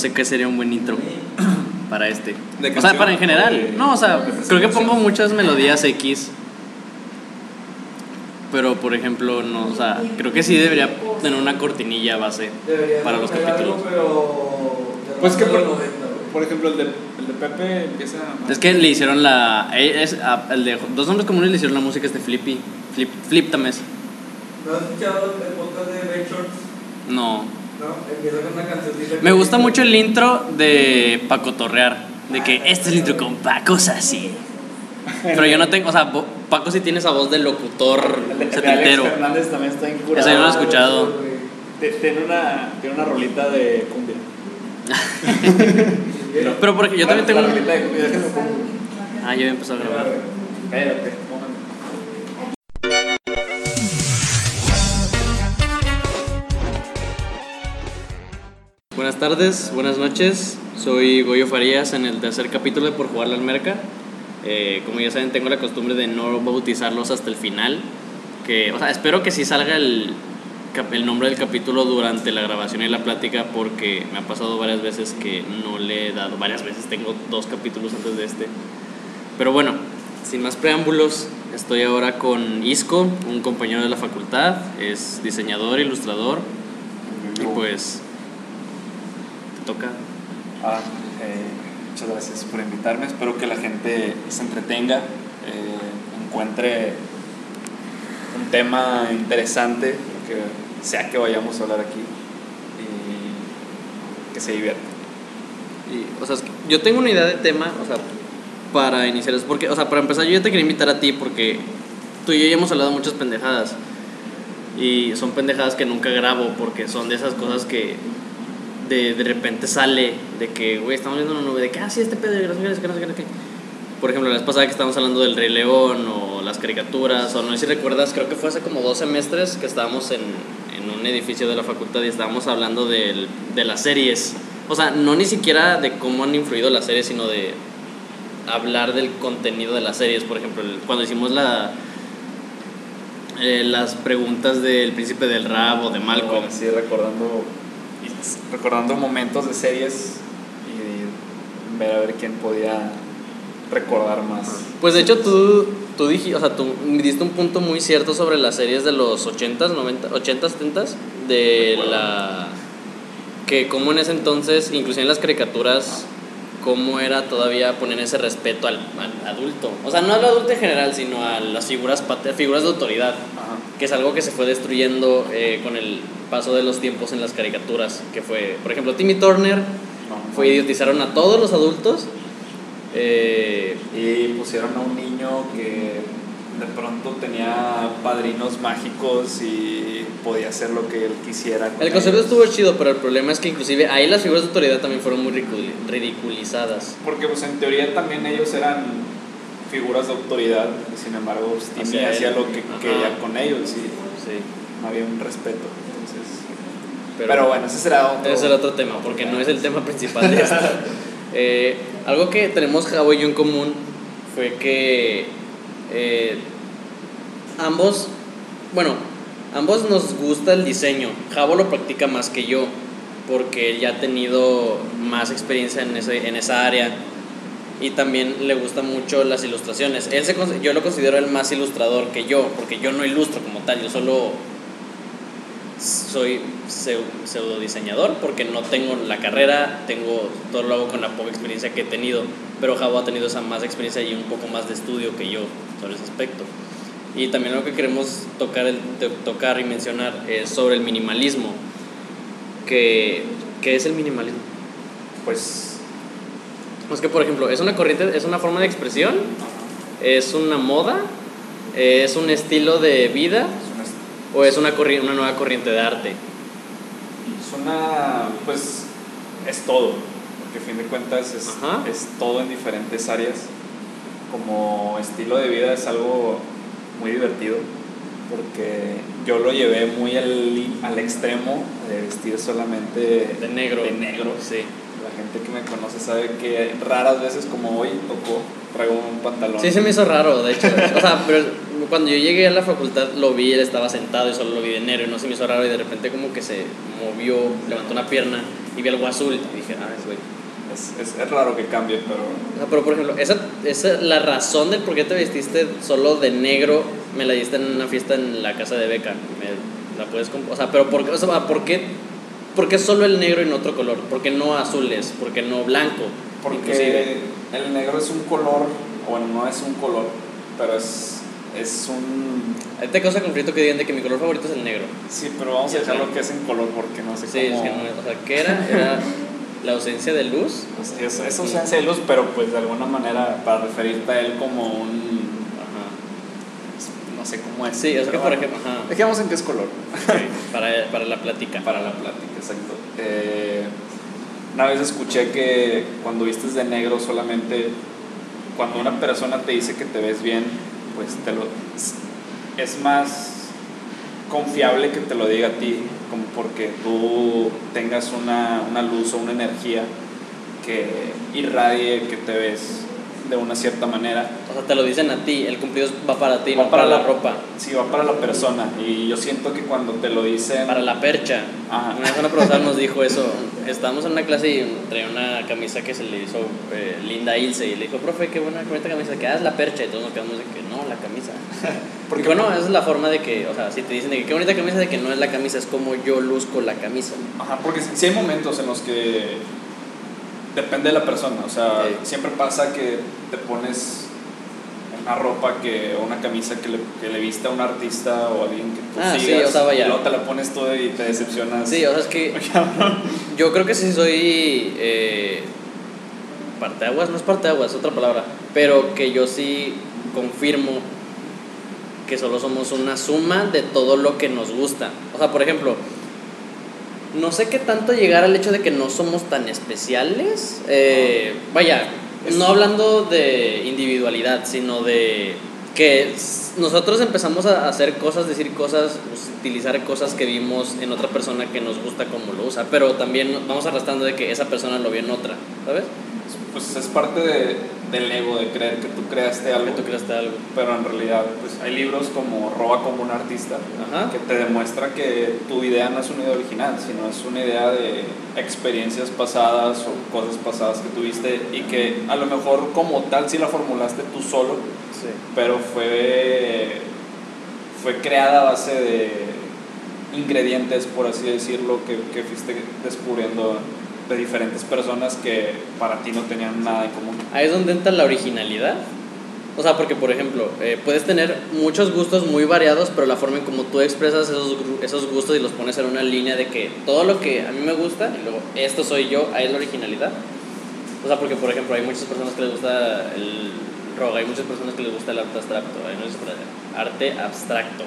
sé qué sería un buen intro para este. ¿De o sea, para en general. de- No, o sea, creo que pongo muchas melodías X. Pero, por ejemplo, no, o sea, creo que sí debería tener una cortinilla base Debería para los capítulos. algo, pero Pues que por, 90, güey. por ejemplo el de, el de Pepe empieza Es que le hicieron la. eh, Es, a- el de dos nombres comunes le hicieron la música este Flippy. Flip, Flip Tames. ¿No has escuchado el podcast de Ray Shorts? No. No. Me gusta mucho el intro de Paco Torrear. De que este es el intro con Paco así. Pero yo no tengo, o sea, Paco sí tiene esa voz de locutor setentero. Fernández también está incurado. Eso yo no lo he escuchado. Tiene una, tiene una rolita de cumbia. Pero porque yo también tengo. La rolita de cumbia. Ah, empezó a grabar. Cállate, Buenas tardes, buenas noches. Soy Goyo Farías en el tercer capítulo de Por Jugar la Almerca. Eh, como ya saben, tengo la costumbre de no bautizarlos hasta el final. Que, o sea, espero que sí salga el, el nombre del capítulo durante la grabación y la plática porque me ha pasado varias veces que no le he dado, varias veces tengo dos capítulos antes de este. Pero bueno, sin más preámbulos, estoy ahora con Isco, un compañero de la facultad, es diseñador, ilustrador y pues toca. Ah, eh, muchas gracias por invitarme. Espero que la gente se entretenga, eh, encuentre un tema interesante, que sea que vayamos a hablar aquí, y que se divierta. Y, o sea, es que yo tengo una idea de tema, o sea, para iniciar, es porque, o sea, para empezar, yo ya te quería invitar a ti porque tú y yo ya hemos hablado muchas pendejadas. Y son pendejadas que nunca grabo porque son de esas cosas que de, de repente sale de que, güey, estamos viendo una nube de que, ah, sí, este pedo, no no no sé qué, no sé qué. Por ejemplo, la vez pasada que estábamos hablando del Rey León o las caricaturas, o no sé si recuerdas, creo que fue hace como dos semestres que estábamos en, en un edificio de la facultad y estábamos hablando del, de las series. O sea, no ni siquiera de cómo han influido las series, sino de hablar del contenido de las series. Por ejemplo, cuando hicimos la, eh, las preguntas del príncipe del rap o de Malcolm. Sí, recordando, recordando momentos de series y ver a ver quién podía recordar más. Pues de hecho tú, tú dijiste, o sea, tú me diste un punto muy cierto sobre las series de los 80s, 90, 80s, 70s, de la... que como en ese entonces, inclusive en las caricaturas, cómo era todavía poner ese respeto al, al adulto. O sea, no al adulto en general, sino a las figuras, figuras de autoridad, Ajá. que es algo que se fue destruyendo eh, con el paso de los tiempos en las caricaturas, que fue, por ejemplo, Timmy Turner, No, fue idiotizaron a todos los adultos. eh, Y pusieron a un niño que de pronto tenía padrinos mágicos y podía hacer lo que él quisiera. con El concepto estuvo chido, pero el problema es que inclusive ahí las figuras de autoridad también fueron muy ridiculi- ridiculizadas. Porque pues en teoría también ellos eran figuras de autoridad, y sin embargo pues, Timmy Hacia hacía lo que Ajá. quería con ellos y Sí. no había un respeto. Entonces, Pero, pero, bueno, ese será otro. ese era otro tema, porque no es el tema principal de esto. Eh, algo que tenemos Javo y yo en común fue que eh, ambos, bueno, ambos nos gusta el diseño. Javo lo practica más que yo, porque él ya ha tenido más experiencia en, ese, en esa área y también le gustan mucho las ilustraciones. Él se, yo lo considero el más ilustrador que yo, porque yo no ilustro como tal, yo solo soy pseu- pseudo diseñador porque no tengo la carrera, tengo todo lo hago con la poca experiencia que he tenido, pero Javo ha tenido esa más experiencia y un poco más de estudio que yo sobre ese aspecto. Y también lo que queremos tocar, el- to- tocar y mencionar es sobre el minimalismo. Que, ¿Qué es el minimalismo? Pues Es que, por ejemplo, es una corriente, es una forma de expresión, es una moda, es un estilo de vida es o es una, corri- una nueva corriente de arte. es una- pues es todo, porque a fin de cuentas es, es todo en diferentes áreas. Como estilo de vida es algo muy divertido, porque yo lo llevé muy al, al extremo de vestir solamente De negro. De negro. Sí. La gente que me conoce sabe que raras veces como hoy tocó, traigo un pantalón. Sí, se me hizo raro, de hecho. O sea, pero cuando yo llegué a la facultad lo vi, él estaba sentado y solo lo vi de negro y no se me hizo raro y de repente como que se movió, levantó una pierna y vi algo azul y dije, ah, güey. Es, es, es raro que cambie, pero O sea, pero por ejemplo, esa, esa, la razón del por qué te vestiste solo de negro, me la diste en una fiesta en la casa de Beca. Me, la puedes o sea, pero por, qué- o sea, ¿por qué, por qué solo el negro y no otro color? ¿Por qué no azules? ¿Por qué no blanco? Inclusive. porque el negro es un color, bueno, no es un color, pero es, es un... A te causa conflicto que digan de que mi color favorito es el negro. Sí, pero vamos a Ya dejarlo sé. que es en color porque no sé Sí, es cómo... que no es- o sea, ¿qué era? Era la ausencia de luz. Sí, es, es ausencia de luz, pero pues de alguna manera para referirte a él como un... Ajá. no sé cómo es. Sí, es que por ejemplo, ajá, Dejemos en qué es color. para, para la plática. Para la plática, exacto. Eh, una vez escuché que cuando vistes de negro solamente cuando una persona te dice que te ves bien, pues te lo es más confiable que te lo diga a ti, como porque tú tengas una, una luz o una energía que irradie que te ves de una cierta manera. O sea, te lo dicen a ti, el cumplido va para ti, Va no para, para la la- ropa, Sí, va para la persona y yo siento que cuando te lo dicen... para la percha. Ajá. Una vez una profesora nos dijo eso. Estábamos en una clase y traía una camisa que se le hizo eh, linda a Ilse y le dijo, profe, qué buena, qué bonita camisa, que ah, es la percha. Y todos nos quedamos de que no, la camisa. Porque Porque bueno, esa es la forma de que, o sea, si te dicen de que qué bonita camisa, de que no es la camisa, es como yo luzco la camisa. Ajá, porque sí hay momentos en los que depende de la persona, o sea, siempre pasa que te pones una ropa que, o una camisa que le, que le viste a un artista o a alguien que tú Ah, sí, o sea, vaya. y luego te la pones todo y te decepcionas. Sí, o sea, es que yo creo que sí soy eh, parteaguas, no es parteaguas, es otra palabra, pero que yo sí confirmo que solo somos una suma de todo lo que nos gusta. O sea, por ejemplo, no sé qué tanto llegar al hecho de que no somos tan especiales. eh, vaya, no hablando de individualidad, sino de que nosotros empezamos a hacer cosas, decir cosas, utilizar cosas que vimos en otra persona que nos gusta como lo usa, pero también vamos arrastrando de que esa persona lo vio en otra, ¿sabes? Pues es parte de- del ego, de creer que tú creaste algo, Que tú creaste algo. pero en realidad pues hay libros como Roba como un artista, Ajá. que te demuestra que tu idea no es una idea original, sino es una idea de experiencias pasadas o cosas pasadas que tuviste y que a lo mejor como tal sí la formulaste tú solo, Sí. pero fue, fue creada a base de ingredientes, por así decirlo, que, que fuiste descubriendo de diferentes personas que para ti no tenían nada en común. Ahí es donde entra la originalidad. O sea, porque por ejemplo, eh, puedes tener muchos gustos muy variados, pero la forma en como tú expresas esos, esos gustos y los pones en una línea de que todo lo que a mí me gusta y luego esto soy yo, ahí es la originalidad. O sea, porque por ejemplo, hay muchas personas que les gusta el rock, hay muchas personas que les gusta el arte abstracto, hay muchas arte abstracto.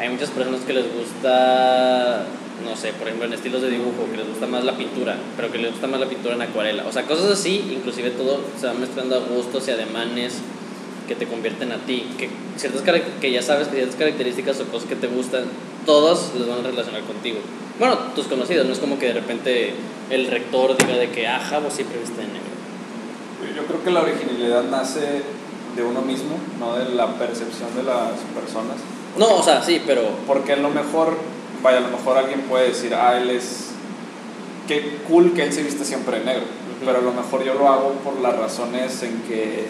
Hay muchas personas que les gusta, no sé, por ejemplo, en estilos de dibujo, que les gusta más la pintura, pero que les gusta más la pintura en acuarela. O sea, cosas así, inclusive todo se va mezclando a gustos y ademanes que te convierten a ti, que ciertas que ya sabes que ciertas características o cosas que te gustan, todos los van a relacionar contigo. Bueno, tus conocidos, no es como que de repente el rector diga de que, ah, Javo siempre viste de negro. Yo creo que la originalidad nace de uno mismo, no de la percepción de las personas. No, o sea, sí, pero Porque a lo mejor, vaya, a lo mejor alguien puede decir, ah, él es. Qué cool que él se viste siempre de negro. Pero a lo mejor yo lo hago por las razones en que.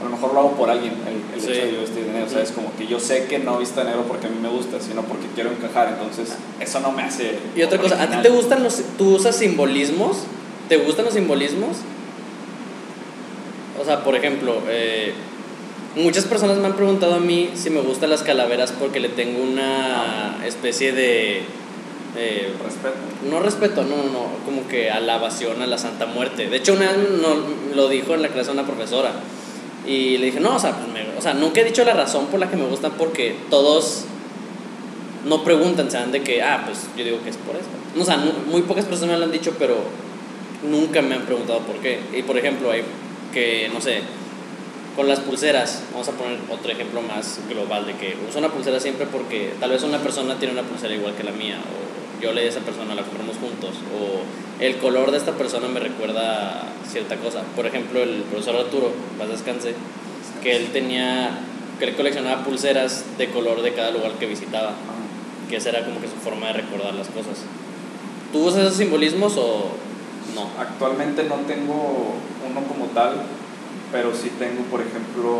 A lo mejor lo hago por alguien, el, el Sí. hecho de yo vestir de negro. O sea, es como que yo sé que no vista de negro porque a mí me gusta, sino porque quiero encajar. Entonces, eso no me hace. Y otra cosa, ¿a ti te gustan los... ¿Tú usas simbolismos? ¿Te gustan los simbolismos? O sea, por ejemplo, eh, muchas personas me han preguntado a mí si me gustan las calaveras porque le tengo una especie de... eh, Respeto. no respeto, no, no, como que alabación a la Santa Muerte. De hecho, una vez no, lo dijo en la clase una profesora. Y le dije, no, o sea, pues me- o sea, nunca he dicho la razón por la que me gustan porque todos no preguntan, ¿saben? De que, ah, pues yo digo que es por eso. O sea, muy pocas personas me lo han dicho, pero nunca me han preguntado por qué. Y por ejemplo, hay que, no sé, con las pulseras, vamos a poner otro ejemplo más global de que uso una pulsera siempre porque tal vez una persona tiene una pulsera igual que la mía, o yo le di a esa persona, la compramos juntos, o el color de esta persona me recuerda cierta cosa. Por ejemplo, el profesor Arturo, más descanse, que él tenía, que él coleccionaba pulseras de color de cada lugar que visitaba, que esa era como que su forma de recordar las cosas. ¿Tú usas esos simbolismos o no? Actualmente no tengo uno como tal, pero sí tengo, por ejemplo,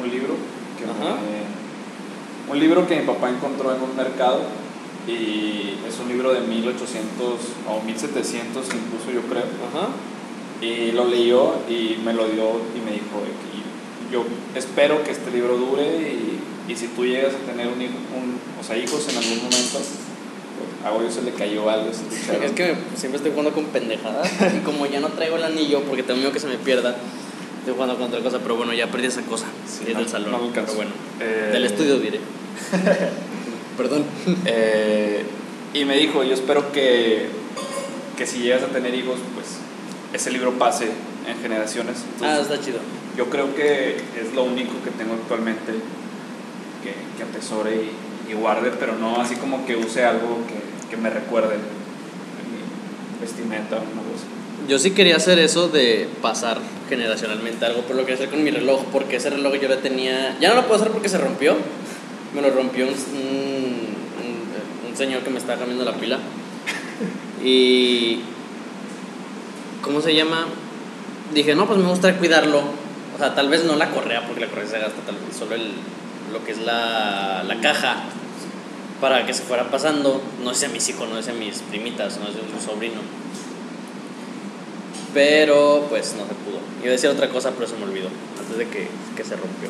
un libro que me- un libro que mi papá encontró en un mercado y es un libro de 1800 o 1700 incluso yo creo Ajá. y lo leyó y me lo dio y me dijo yo espero que este libro dure y, y si tú llegas a tener un un- o sea, hijos en algún momento, a Goyo se le cayó algo, se. Es que siempre estoy jugando con pendejadas y como ya no traigo el anillo porque tengo miedo que se me pierda, estoy jugando con otra cosa, pero bueno, ya perdí esa cosa. Sí, es no- del salón. no pero bueno, Eh, del estudio diré. Perdón. Eh, y me dijo, yo espero que, que si llegas a tener hijos, pues ese libro pase en generaciones. Ah, está chido. yo creo que es lo único que tengo actualmente que, que atesore y, y guarde, pero no así como que use algo que, que me recuerde en mi vestimenta o una cosa. Yo sí quería hacer eso de pasar generacionalmente algo, pero lo quería hacer con mi reloj, porque ese reloj yo lo tenía. Ya no lo puedo hacer porque se rompió. Me lo rompió un, un, un- señor que me estaba cambiando la pila. Y. ¿Cómo se llama? Dije, no, pues me gustaría cuidarlo. O sea, tal vez no la correa, porque la correa se gasta, tal vez solo el, lo que es la, la caja, para que se fuera pasando. No sé a mis hijos, no sé a mis primitas, no sé a mi sobrino. Pero pues no se pudo. Iba a decir otra cosa, pero se me olvidó. Antes de que, que se rompió.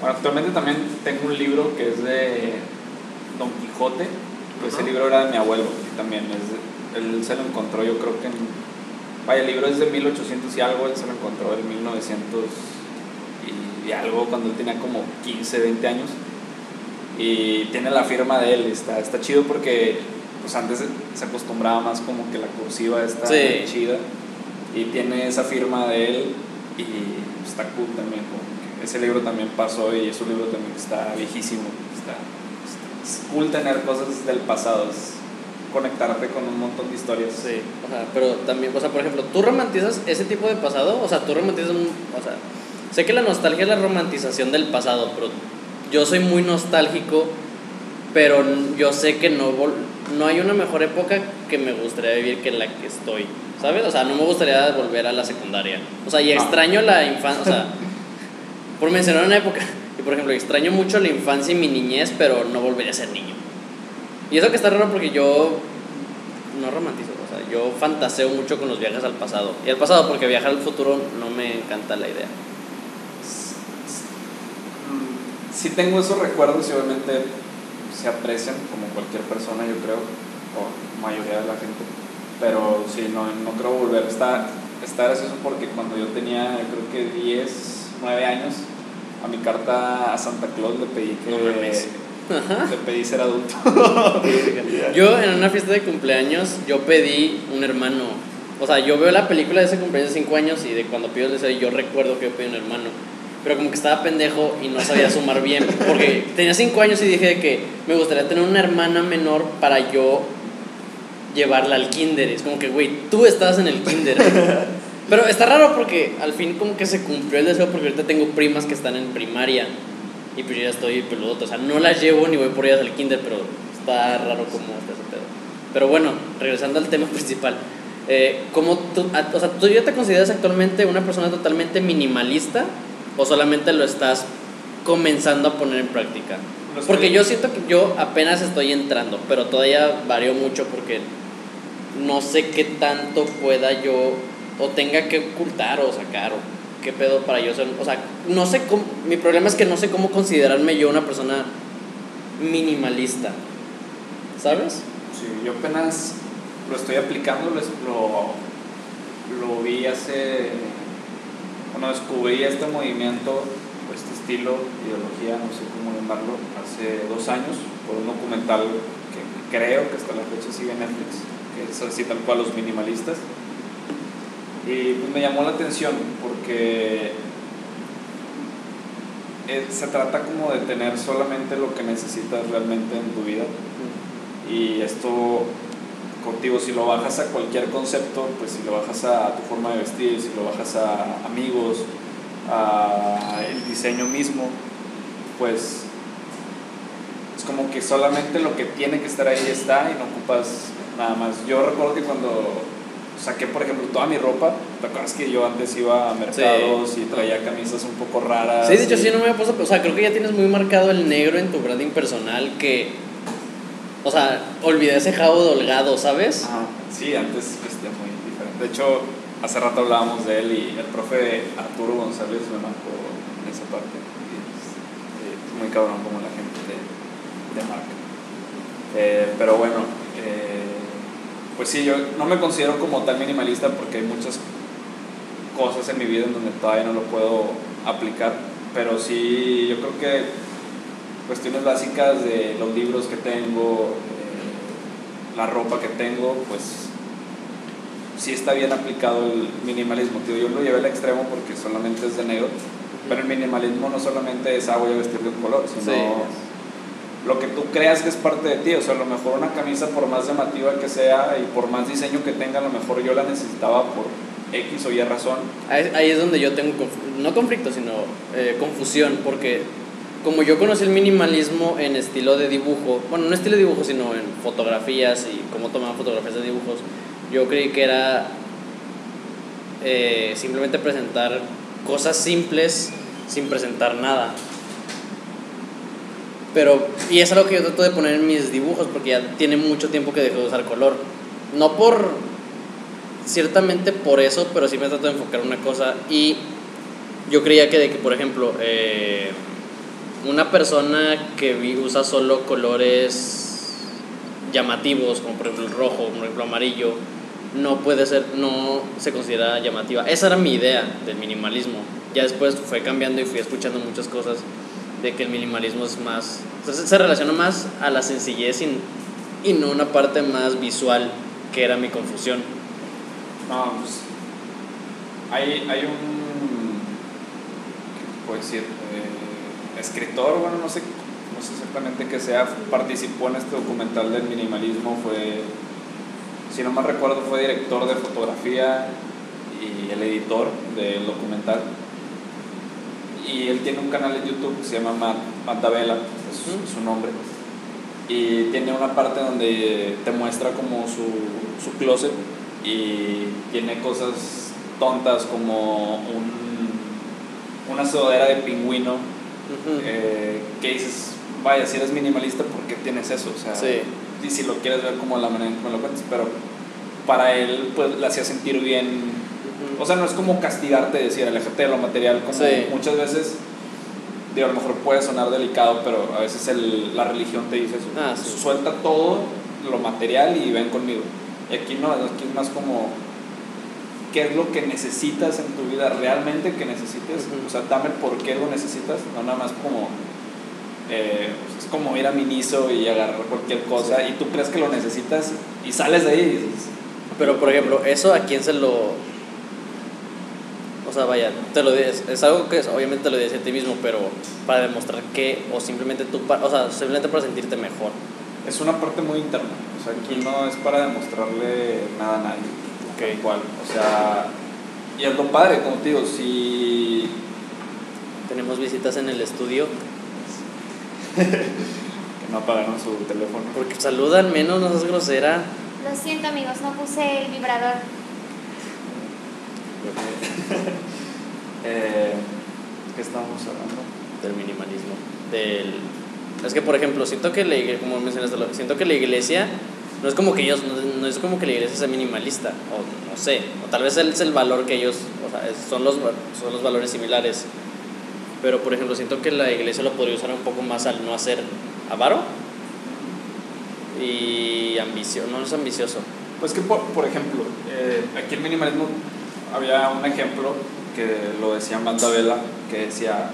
Bueno, actualmente también tengo un libro que es de Don Quijote. Pues ese libro era de mi abuelo y también es él se lo encontró, yo creo que en. Vaya, el libro es de 1800 y algo, él se lo encontró en 1900 y, y algo cuando él tenía como 15, 20 años. Y tiene la firma de él, está, está chido porque pues antes se acostumbraba más como que la cursiva está Sí. chida y tiene esa firma de él y pues, está cool también. como que ese libro también pasó y es un libro también que está viejísimo. Está, está- es cool tener cosas del pasado, es conectarte con un montón de historias. Sí, o sea, pero también, o sea, por ejemplo, ¿tú romantizas ese tipo de pasado? O sea, tú romantizas un, o sea, sé que la nostalgia es la romantización del pasado, pero yo soy muy nostálgico, pero yo sé que no, no hay una mejor época que me gustaría vivir que la que estoy, ¿sabes? O sea, no me gustaría volver a la secundaria. O sea, y No. extraño la infancia, o sea, por mencionar una época, y por ejemplo, extraño mucho la infancia y mi niñez, pero no volvería a ser niño. Y eso que está raro porque yo no romantizo, o sea, yo fantaseo mucho con los viajes al pasado. Y al pasado porque viajar al futuro no me encanta la idea. Mm, Sí tengo esos recuerdos y obviamente se aprecian como cualquier persona, yo creo, o mayoría de la gente. Pero sí, no, no creo volver. Está, está gracioso porque cuando yo tenía, yo creo que 10, 9 años, a mi carta a Santa Claus le pedí que No le pedí ser adulto. Yo en una fiesta de cumpleaños, yo pedí un hermano. O sea, yo veo la película de ese cumpleaños de 5 años y de cuando pido el deseo, yo recuerdo que yo pedí un hermano. Pero como que estaba pendejo y no sabía sumar bien. Porque tenía 5 años y dije que me gustaría tener una hermana menor para yo llevarla al kinder. Es como que, güey, tú estabas en el kinder. Pero está raro porque al fin como que se cumplió el deseo porque ahorita tengo primas que están en primaria y pues yo ya estoy peludo. O sea, no las llevo ni voy por ellas al kinder, pero está raro como está ese pedo. Pero bueno, regresando al tema principal. Eh, ¿cómo tú, a- o sea, ¿tú ya te consideras actualmente una persona totalmente minimalista o solamente lo estás comenzando a poner en práctica? Porque yo siento que yo apenas estoy entrando, pero todavía varío mucho porque no sé qué tanto pueda yo o tenga que ocultar o sacar o qué pedo para yo ser, o sea, no sé cómo, mi problema es que no sé cómo considerarme yo una persona minimalista. ¿Sabes? Sí, yo apenas lo estoy aplicando, lo, lo vi hace. Bueno, descubrí este movimiento, este estilo, ideología, no sé cómo llamarlo, hace dos años, por un documental que creo que hasta la fecha sigue en Netflix, que es así tal cual los minimalistas. Y pues me llamó la atención porque eh, se trata como de tener solamente lo que necesitas realmente en tu vida. Y esto, contigo, si lo bajas a cualquier concepto, pues si lo bajas a tu forma de vestir, si lo bajas a amigos, a el diseño mismo, pues es como que solamente lo que tiene que estar ahí está y no ocupas nada más. Yo recuerdo que cuando saqué, por ejemplo, toda mi ropa, ¿te acuerdas que yo antes iba a mercados y traía camisas un poco raras? Sí, de hecho, y- sí, no me había puesto. O sea, creo que ya tienes muy marcado el negro en tu branding personal que. O sea, olvidé ese jabo holgado, ¿sabes? Sí, antes vestía muy diferente. De hecho, hace rato hablábamos de él y el profe Arturo González me marcó en esa parte. Y es, eh, muy cabrón como la gente te, te marca. Eh, pero bueno, eh, pues sí, yo no me considero como tal minimalista porque hay muchas cosas en mi vida en donde todavía no lo puedo aplicar. Pero sí, yo creo que cuestiones básicas de los libros que tengo, eh, la ropa que tengo, pues sí está bien aplicado el minimalismo. Tío, yo lo llevé al extremo porque solamente es de negro, pero el minimalismo no solamente es, ah, voy a vestir de un color, sino Sí. lo que tú creas que es parte de ti. O sea, a lo mejor una camisa, por más llamativa que sea y por más diseño que tenga, a lo mejor yo la necesitaba por X o Y razón. Ahí, ahí es donde yo tengo, no conflicto, sino eh, confusión, porque como yo conocí el minimalismo en estilo de dibujo, bueno, no estilo de dibujo, sino en fotografías y cómo tomaban fotografías de dibujos, yo creí que era eh, simplemente presentar cosas simples sin presentar nada. Pero, y es algo que yo trato de poner en mis dibujos porque ya tiene mucho tiempo que dejé de usar color. No por, ciertamente por eso, pero sí me trato de enfocar en una cosa. Y yo creía que, de que por ejemplo, eh, una persona que usa solo colores llamativos, como por ejemplo el rojo, por ejemplo amarillo, no puede ser, no se considera llamativa. Esa era mi idea del minimalismo. Ya después fue cambiando y fui escuchando muchas cosas de que el minimalismo es más, entonces se relaciona más a la sencillez y, y no una parte más visual que era mi confusión. No, pues hay, hay un, ¿qué puedo decir? Eh, escritor, bueno, no sé, no sé exactamente qué sea, participó en este documental del minimalismo, fue, si no mal recuerdo, fue director de fotografía y el editor del documental. Y él tiene un canal en YouTube que se llama Matt Davela, es su nombre. Y tiene una parte donde te muestra como su, su closet y tiene cosas tontas como un, una sudadera de pingüino Eh, que dices, vaya, si eres minimalista, ¿por qué tienes eso? O sea, Sí. y si lo quieres ver como la manera en que me lo cuentas, pero para él pues le hacía sentir bien. O sea, no es como castigarte, decir, aléjate de lo material, como Sí. muchas veces, digo, a lo mejor puede sonar delicado, pero a veces el- la religión te dice eso. Ah, sí. Suelta todo lo material y ven conmigo. Y aquí no, aquí es más como qué es lo que necesitas en tu vida realmente que necesites. Ujú. O sea, dame por qué lo necesitas, no nada más como. eh, pues, es como ir a Miniso y agarrar cualquier cosa y tú crees que lo necesitas y sales de ahí y dices, Pero por ejemplo, eso a quién se lo. O sea, vaya, te lo dices. Es algo que es- obviamente te lo dices a ti mismo, pero para demostrar que, o simplemente tú, o sea, simplemente para sentirte mejor. es una parte muy interna. O sea, aquí no es para demostrarle nada a nadie. Ok. Cual. O sea, y es lo padre, como te digo, si Tenemos visitas en el estudio, que no apagaron su teléfono. porque saludan menos, no seas grosera. Lo siento amigos, no puse el vibrador. Eh, ¿Qué estábamos hablando? Del minimalismo. Del. Es que, por ejemplo, siento que la iglesia, como mencionaste, siento que la iglesia no es como que ellos, no, es como que la iglesia sea minimalista, o no sé, o tal vez es el valor que ellos, o sea, son los, son los valores similares. Pero, por ejemplo, siento que la iglesia lo podría usar un poco más al no hacer avaro y ambicioso, no es ambicioso. Pues que, por, por ejemplo, eh, aquí el minimalismo había un ejemplo que lo decía Manda Vela, que decía,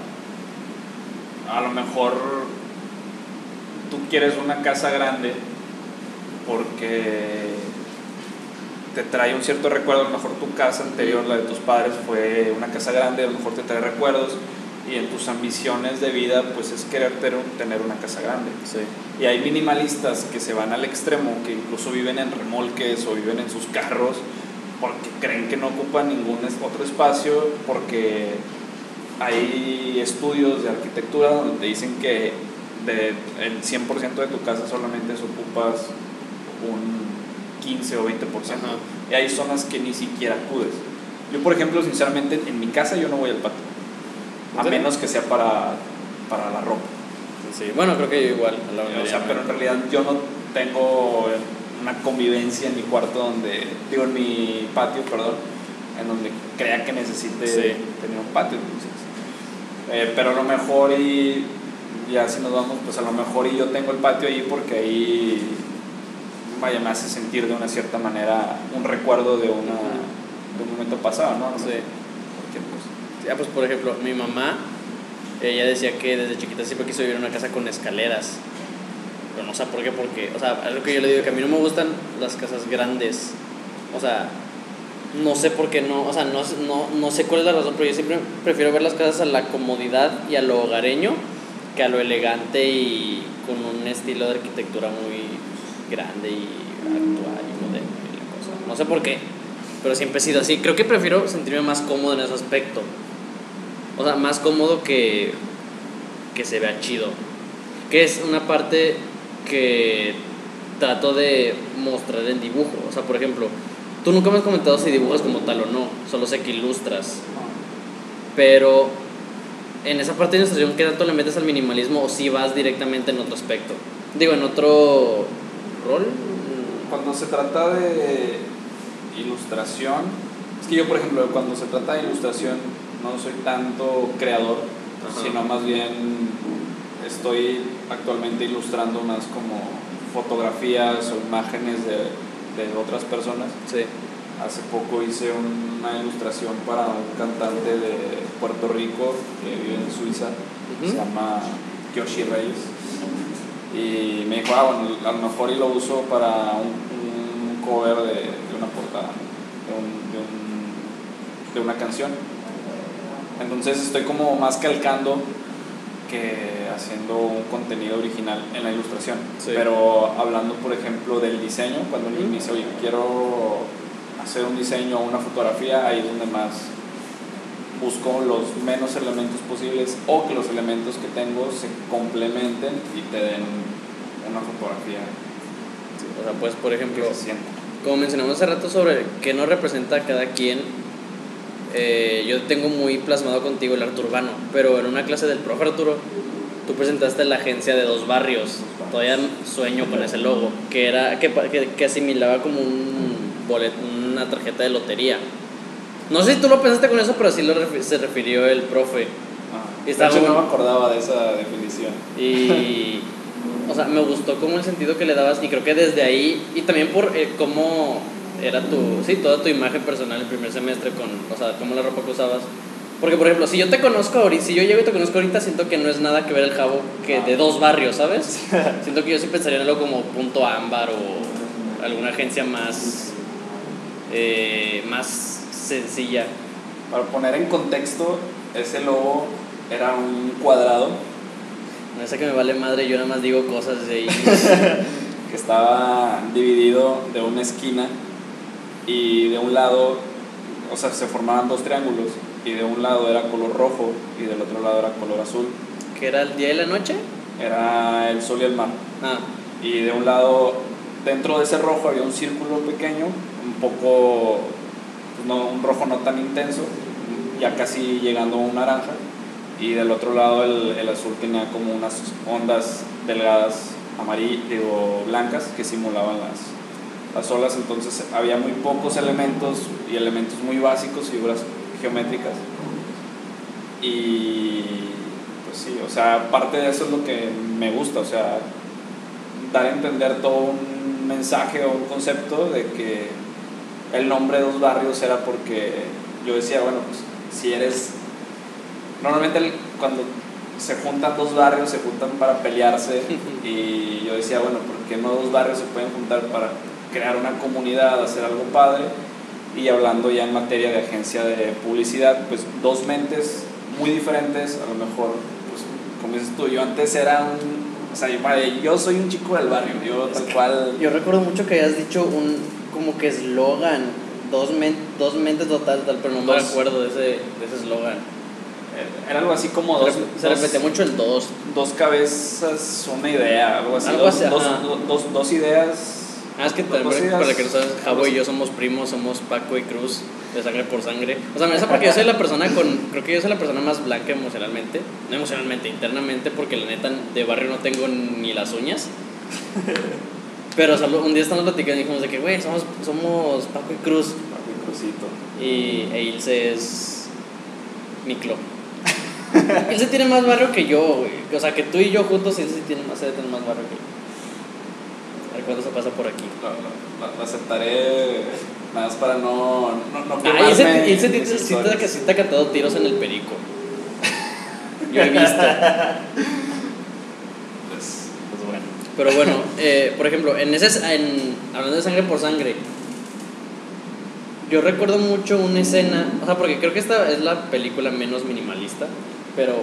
a lo mejor tú quieres una casa grande porque te trae un cierto recuerdo, a lo mejor tu casa anterior, la de tus padres, fue una casa grande, a lo mejor te trae recuerdos y en tus ambiciones de vida pues es querer tener tener una casa grande. Sí. Y hay minimalistas que se van al extremo, que incluso viven en remolques o viven en sus carros porque creen que no ocupan ningún otro espacio, porque hay estudios de arquitectura donde te dicen que de el 100% de tu casa solamente ocupas un 15 o 20%. Ajá. Y hay zonas que ni siquiera acudes. Yo, por ejemplo, sinceramente, en mi casa yo no voy al patio. A menos que sea para, para la ropa. Sí, bueno, creo que yo igual. a la O sea, pero en realidad yo no tengo una convivencia en mi cuarto donde, digo, en mi patio, perdón, en donde crea que necesite Sí. tener un patio. entonces. Eh, pero a lo mejor y ya si nos vamos, pues a lo mejor y yo tengo el patio ahí porque ahí, vaya, me hace sentir de una cierta manera un recuerdo de, una, de un momento pasado, ¿no? Sí. Porque, pues, Ya, pues por ejemplo, mi mamá, ella decía que desde chiquita siempre quiso vivir en una casa con escaleras. Pero no sé por qué, porque, o sea, algo que yo le digo que a mí no me gustan las casas grandes. O sea, no sé por qué no, o sea, no, no, no sé cuál es la razón, pero yo siempre prefiero ver las casas a la comodidad y a lo hogareño que a lo elegante y con un estilo de arquitectura muy grande y actual y moderno y la cosa. No sé por qué, pero siempre he sido así. Creo que prefiero sentirme más cómodo en ese aspecto. O sea, más cómodo que, que se vea chido. Que es una parte que trato de mostrar en dibujo. O sea, por ejemplo, tú nunca me has comentado si dibujas como tal o no, solo sé que ilustras. Pero en esa parte de ilustración, ¿qué tanto le metes al minimalismo o si vas directamente en otro aspecto? Digo, en otro rol. Cuando se trata de ilustración, es que yo, por ejemplo, cuando se trata de ilustración, no soy tanto creador, Ajá. sino más bien estoy actualmente ilustrando más como fotografías o imágenes de, de otras personas. Sí. Hace poco hice una ilustración para un cantante de Puerto Rico que vive en Suiza, se llama Yoshi Reyes. Y me dijo, ah, bueno, a lo mejor y lo uso para un, un cover de, de una portada, de, un- de un- de una canción. Entonces estoy como más calcando que haciendo un contenido original en la ilustración. Sí. Pero hablando, por ejemplo, del diseño, cuando alguien me dice, oye, quiero hacer un diseño o una fotografía, ahí es donde más busco los menos elementos posibles o que los elementos que tengo se complementen y te den una fotografía. O sea, pues, por ejemplo, como mencionamos hace rato sobre qué nos representa a cada quien, eh, yo tengo muy plasmado contigo el arte urbano, pero en una clase del profe Arturo, tú presentaste la agencia de dos barrios, todavía sueño con ese logo, que, era, que, que, que asimilaba como un boleto, una tarjeta de lotería. No sé si tú lo pensaste con eso, pero así lo refi- se refirió el profe. Ah, de hecho, muy- no me acordaba de esa definición. Y, o sea, me gustó como el sentido que le dabas y creo que desde ahí, y también por eh, cómo era tu, sí, toda tu imagen personal el primer semestre con, o sea, cómo la ropa que usabas. Porque, por ejemplo, si yo te conozco ahorita, si yo llego y te conozco ahorita, siento que no es nada que ver el jabo que de dos barrios, ¿sabes? siento que yo sí pensaría en algo como Punto Ámbar o alguna agencia más, eh, más sencilla. Para poner en contexto, ese logo era un cuadrado No sé que me vale madre, yo nada más digo cosas de ahí. que estaba dividido de una esquina y de un lado, o sea, se formaban dos triángulos y de un lado era color rojo y del otro lado era color azul. que era el día y la noche. Era el sol y el mar. Ah, Y de un lado, dentro de ese rojo había un círculo pequeño, un poco, no, un rojo no tan intenso, ya casi llegando a un naranja. Y del otro lado el, el azul tenía como unas ondas delgadas amarillas, digo, blancas que simulaban las, las olas. Entonces había muy pocos elementos y elementos muy básicos, figuras geométricas. Y pues sí, o sea, parte de eso es lo que me gusta, o sea, dar a entender todo un mensaje o un concepto de que el nombre de dos barrios era porque yo decía, bueno, pues si eres... Normalmente el- cuando se juntan dos barrios se juntan para pelearse y yo decía, bueno, ¿por qué no dos barrios se pueden juntar para crear una comunidad, hacer algo padre? Y hablando ya en materia de agencia de publicidad, pues dos mentes muy diferentes, a lo mejor, pues como dices tú, yo antes era un... O sea, yo soy un chico del barrio, yo tal cual... Yo recuerdo mucho que hayas dicho un como que eslogan, dos, men- dos mentes total, tal, pero no me Dos. acuerdo de ese de ese eslogan. Era algo así como dos, se repetía mucho el dos. dos cabezas, una idea, algo así. Algo así, dos, dos- dos ideas Ah, es que también, para es- que no sabes, Jabo y yo somos primos, somos Paco y Cruz, de sangre por sangre. O sea, me da porque yo soy la persona con. Creo que yo soy la persona más blanca emocionalmente. No emocionalmente, internamente, porque la neta de barrio no tengo ni las uñas. Pero solo un día estamos platicando y dijimos de que, güey, somos, somos Paco y Cruz. Paco y Crucito. Y e Ilse es. Miclo. Ilse tiene más barrio que yo, güey. O sea, que tú y yo juntos, Ilse tiene más, tener más barrio que yo. A ver cuándo se pasa por aquí. Lo, lo- lo- aceptaré nada más para no, no, no Ah, Ilse, Ilse te historias. que sí te ha cantado tiros en el perico. Yo he visto. Pero bueno, eh, por ejemplo, en ese, en, hablando de sangre por sangre, yo recuerdo mucho una escena, o sea, porque creo que esta es la película menos minimalista, pero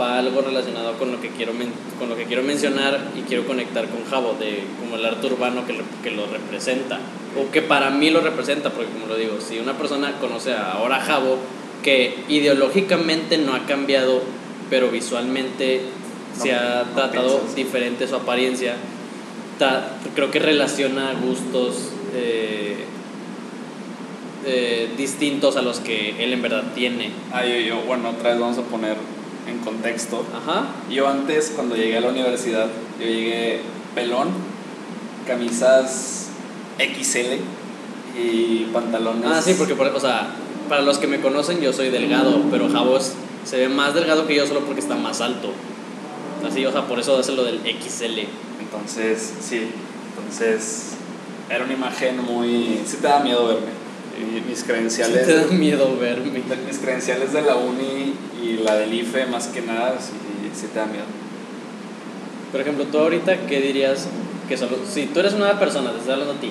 va algo relacionado con lo que quiero, men- con lo que quiero mencionar y quiero conectar con Jabo, de como el arte urbano que que lo representa, o que para mí lo representa, porque como lo digo, si una persona conoce ahora a Jabo, que ideológicamente no ha cambiado, pero visualmente se ha no tratado piensas. diferente su apariencia, ta- creo que relaciona gustos eh, eh, distintos a los que él en verdad tiene. Ah, yo, yo, bueno, otra vez vamos a poner en contexto. Ajá. Yo antes, cuando llegué a la universidad, yo llegué pelón, camisas XL y pantalones. Ah, sí, porque, por- o sea, para los que me conocen, yo soy delgado, pero Jabo es- se ve más delgado que yo solo porque está más alto. Así, o sea, por eso hace lo del XL. Entonces, sí, entonces era una imagen muy... Sí te da miedo verme. Y mis Sí credenciales... te da miedo verme. mis credenciales de la uni y la del IFE más que nada, sí, sí te da miedo. Por ejemplo, tú ahorita, ¿qué dirías que solo... Si tú eres una nueva persona, te estoy hablando a ti,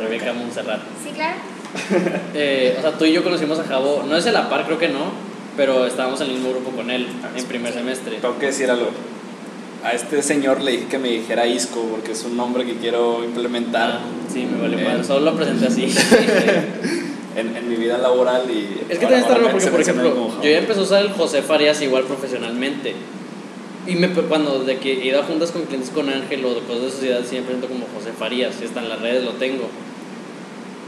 Rebeca Montserrat. Sí, claro. Eh, o sea, tú y yo conocimos a Jabo, no es a la par, creo que no, pero estábamos en el mismo grupo con él en primer semestre. Tengo que decir algo. A este señor le dije que me dijera Isco porque es un nombre que quiero implementar Ah, sí, me vale Eh. solo lo presenté así. en, en mi vida laboral y... es que también está raro porque, por ejemplo, yo ya empecé a usar el José Farías igual profesionalmente. Y me, cuando de que he ido a juntas con clientes con Ángel o de cosas de sociedad, siempre presento como José Farías. Si está en las redes, lo tengo.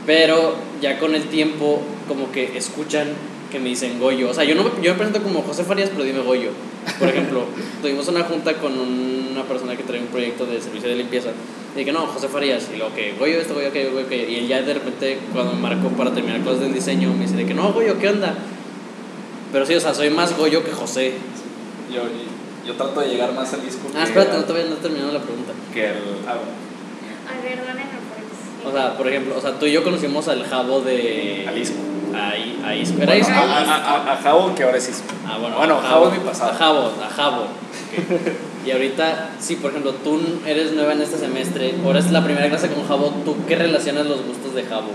Pero ya con el tiempo, como que escuchan que me dicen Goyo. O sea, yo, no, yo me presento como José Farías, pero dime Goyo. Por ejemplo, tuvimos una junta con una persona que trae un proyecto de servicio de limpieza. Y dije, no, José Farías. Y luego que Goyo esto, Goyo aquello, Goyo aquello. Y él ya de repente, cuando me marcó para terminar cosas del diseño, me dice de que no, Goyo, ¿qué onda? Pero sí, o sea, soy más Goyo que José. Yo, yo trato de llegar más al disco Ah, que, espérate, no, todavía no he terminado la pregunta. que el... ah, Ay, perdónenme por eso. O sea, por ejemplo, o sea, tú y yo conocimos al Jabo de... Al Isco. A, I- a Isco. ¿Era bueno, a, a, a- a Jabo, que ahora es Isco. Ah, bueno, Bueno, a Jabo es mi pasado. A Jabo, a Jabo. ok. Y ahorita, sí, por ejemplo, tú eres nueva en este semestre, ahora es la primera clase con Jabo, ¿tú qué relacionas los gustos de Jabo?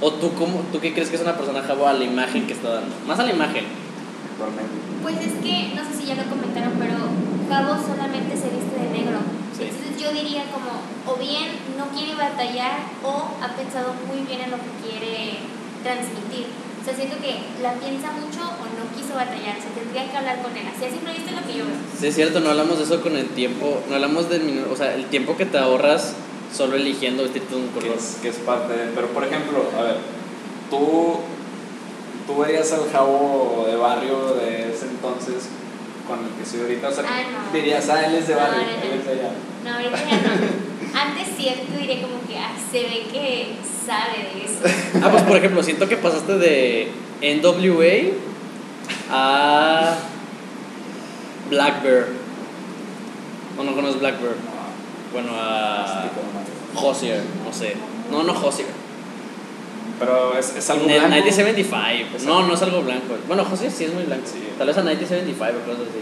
¿O tú, cómo, tú qué crees que es una persona Jabo a la imagen que está dando? Más a la imagen. Actualmente. Pues es que, no sé si ya lo comentaron, pero Cabo solamente se viste de negro. Sí. Entonces yo diría como, o bien no quiere batallar o ha pensado muy bien en lo que quiere transmitir. O sea, siento que la piensa mucho o no quiso batallar. O sea, tendría que hablar con él. Así a simple vista es lo que yo veo. Sí, es cierto, no hablamos de eso con el tiempo, no hablamos del minuto, o sea, el tiempo que te ahorras solo eligiendo vestirte de un que color. es, que es parte de... Pero, por ejemplo, a ver, tú, tú verías al Jabo de barrio de ese entonces con el que soy ahorita, o sea, Ah, no. dirías, ah, él es de barrio, no, no. él es de allá. No, ahorita ya no. Antes sí, ahorita diría como que ah, se ve que sabe de eso. Ah, pues por ejemplo, siento que pasaste de NWA a Black Bear. ¿O no conoces Black Bear? Bueno, a. Hozier, no sé. No, no Hozier. Pero es, es algo blanco. 1975. No, no es algo blanco. Bueno, Hozier sí es muy blanco. Sí. Tal vez a 1975 o cosas así.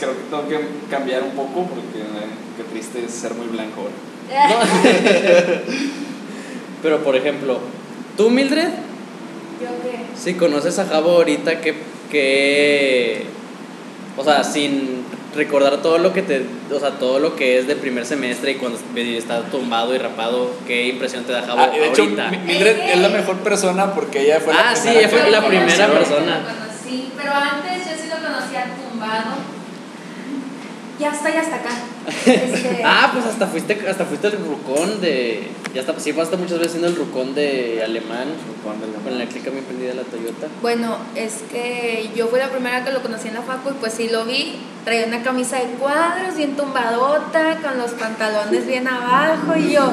Creo que tengo que cambiar un poco porque eh, qué triste es ser muy blanco ahora. No. Pero por ejemplo, ¿tú, Mildred? Yo qué. Si conoces a Jabo ahorita, que, que. O sea, sin recordar todo lo que te. O sea, todo lo que es del primer semestre y cuando está tumbado y rapado, ¿qué impresión te da Jabo Ah, de hecho, ahorita? Mi- Mildred es la mejor persona porque ella fue la Ah, sí, primera ella fue la primera persona. Lo conocí, pero antes yo sí lo conocía tumbado. Ya está y hasta acá. Este, Ah, pues hasta fuiste, hasta fuiste el rucón de. Ya está, sí, pasaste muchas veces siendo el rucón de alemán. Con la clica bien prendida de la Toyota. Bueno, es que yo fui la primera que lo conocí en la facu y pues sí lo vi. Traía una camisa de cuadros bien tumbadota, con los pantalones bien abajo y yo,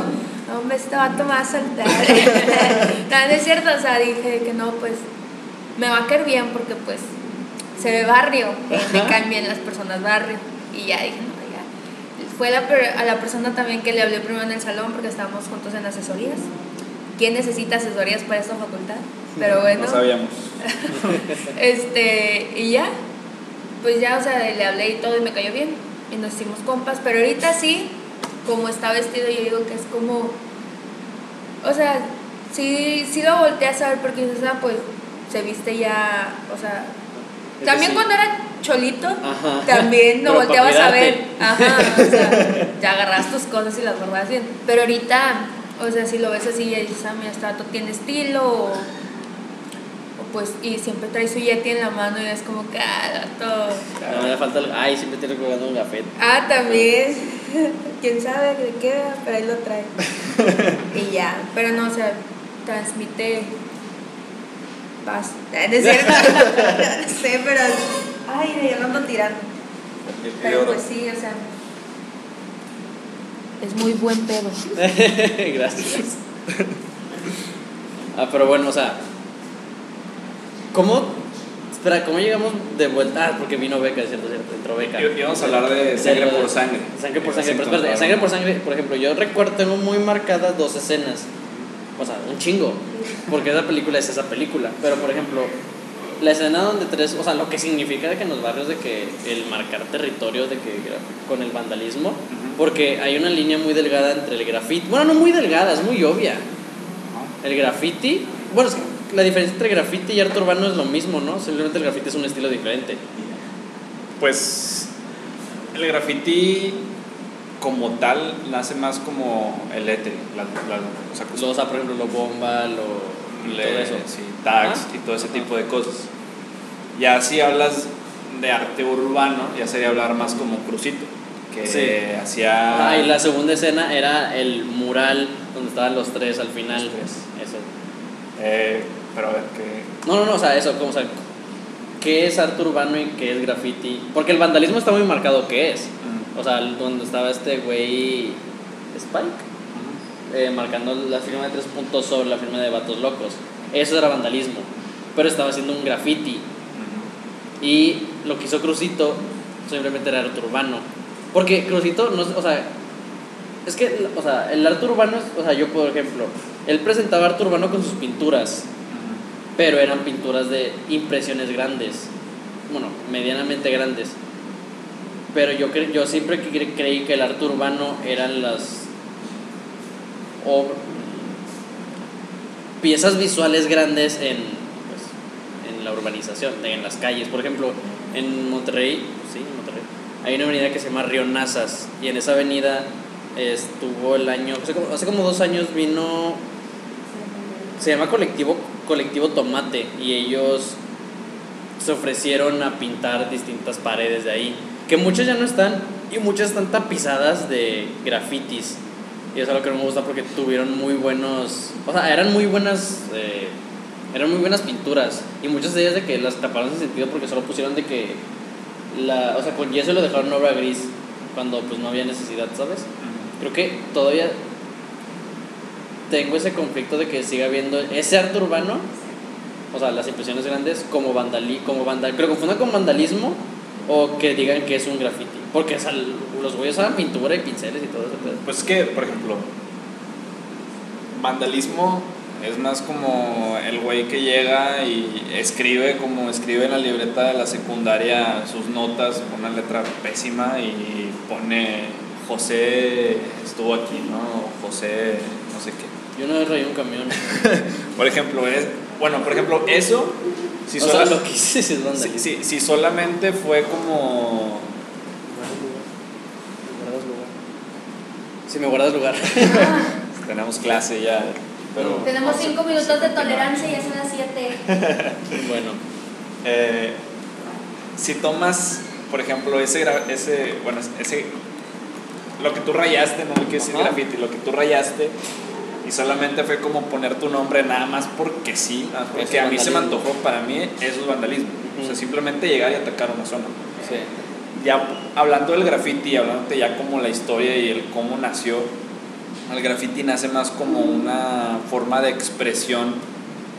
hombre, este vato me va a saltar. no, no es cierto, o sea, dije que no, pues me va a caer bien porque pues se ve barrio, eh, me caen bien las personas barrio. Y ya dije, no, ya. Fue la per- a la persona también que le hablé primero en el salón porque estábamos juntos en asesorías. ¿Quién necesita asesorías para esta facultad? Pero bueno. No sabíamos. Este, y ya, pues ya, o sea, le hablé y todo y me cayó bien. Y nos hicimos compas, pero ahorita sí, como está vestido, yo digo que es como, o sea, sí, sí lo volteas a ver porque dices, ah, pues se viste ya, o sea, también cuando era cholito, Ajá. también pa' volteabas a ver, ajá, o sea, ya agarras tus cosas y las guardas bien. Pero ahorita, o sea, si lo ves así, ya dices, ah, mira, vato tiene estilo, o, pues, y siempre trae su yeti en la mano y es como que, ah, vato. No, me falta el. Ay, siempre tiene jugando un gafet. Ah, también, quién sabe de qué, pero ahí lo trae. y ya, pero no, o sea, transmite paz. Ah, No es cierto, no sé, pero, ay, lo ando tirando. Pero pues sí, o sea. Es muy buen pedo. Gracias. ah, pero bueno, o sea. ¿Cómo? Espera, ¿cómo llegamos de vuelta? Ah, porque vino Beca, cierto, cierto, entró Beca. Y- Íbamos a hablar de sangre por sangre. Sangre por sangre, pero espérate, sangre por sangre, por ejemplo, yo recuerdo, tengo muy marcadas dos escenas. O sea, un chingo. Porque esa película es esa película. Pero, por ejemplo, la escena donde tres, o sea, lo que significa de que en los barrios de que el marcar territorio, de que con el vandalismo, porque hay una línea muy delgada entre el graffiti, bueno, no muy delgada, es muy obvia. El graffiti, bueno, es que la diferencia entre graffiti y arte urbano es lo mismo, ¿no? Simplemente el graffiti es un estilo diferente. Pues el graffiti como tal nace más como el lettering, la, la- o sea, sea, por ejemplo, lo bomba, lo. le- todo eso. sí, tags Ajá. y todo ese tipo de cosas. Ya si hablas de arte urbano, ya sería hablar más como Crucito, que Sí. hacía... Ah, y la segunda escena era el mural donde estaban los tres al final. Los tres. Eso. Eh, pero a ver, que... No, no, no, o sea, eso, como, o sea, ¿qué es arte urbano y qué es graffiti? Porque el vandalismo está muy marcado qué es. O sea, donde estaba este güey Spike, eh, marcando la firma de tres puntos sobre la firma de Vatos Locos. Eso era vandalismo. Pero estaba haciendo un graffiti. Y lo que hizo Crucito simplemente era arte urbano. Porque Crucito, no, es- o sea, es que, o sea, el arte urbano es, o sea, yo por ejemplo, él presentaba arte urbano con sus pinturas, pero eran pinturas de impresiones grandes, bueno, medianamente grandes. Pero yo, cre- yo siempre cre- creí que el arte urbano eran las piezas visuales grandes en, pues, en la urbanización, en las calles. Por ejemplo, en Monterrey, sí, en Monterrey, hay una avenida que se llama Río Nazas y en esa avenida estuvo el año, hace como, hace como dos años vino, se llama Colectivo, Colectivo Tomate y ellos se ofrecieron a pintar distintas paredes de ahí, que muchas ya no están y muchas están tapizadas de grafitis. Y eso es lo que no me gusta porque tuvieron muy buenos, o sea, eran muy buenas, eh, eran muy buenas pinturas y muchas de ellas de que las taparon sin sentido porque solo pusieron de que, la, o sea, con yeso lo dejaron obra gris cuando pues no había necesidad, ¿sabes? Creo que todavía tengo ese conflicto de que siga habiendo ese arte urbano, o sea, las impresiones grandes como vandali, como vandal, que lo confundan con vandalismo o que digan que es un graffiti, porque los güeyes usaban pintura y pinceles y todo eso. Pues es que, por ejemplo, vandalismo es más como el güey que llega y escribe como escribe en la libreta de la secundaria sus notas con una letra pésima y pone José estuvo aquí, ¿no? José no sé qué. Yo una vez rayé un camión. Por ejemplo, es, bueno, por ejemplo, eso, si, o sea, sola- lo que hice sí es si, si- si solamente fue como Si me guardas lugar. tenemos clase ya, pero Tenemos cinco minutos de tolerancia y ya son las siete. bueno, Eh, si tomas, por ejemplo, ese, gra- ese, bueno, ese lo que tú rayaste, no hay que decir Ajá. graffiti, lo que tú rayaste. Y solamente fue como poner tu nombre nada más porque sí, nada más porque a mí se me vandalismo. antojó, para mí eso es vandalismo. O sea, simplemente llegar y atacar una zona. Sí. Ya hablando del graffiti, hablando ya como la historia y el cómo nació, el graffiti nace más como una forma de expresión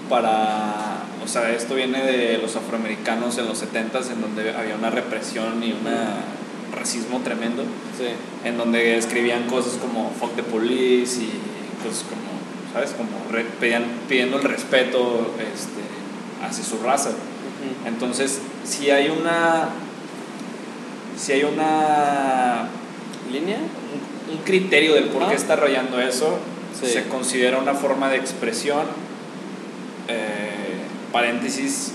para, o sea, esto viene de los afroamericanos en los 70s en donde había una represión y un racismo tremendo, Sí. en donde escribían cosas como fuck the police y cosas como, ¿sabes? Como re- pedían- pidiendo el respeto este, hacia su raza. Entonces, si hay una. Si hay una. ¿Línea? Un, un criterio del por qué Ah. está rayando eso, Sí. se considera una forma de expresión. eh, paréntesis.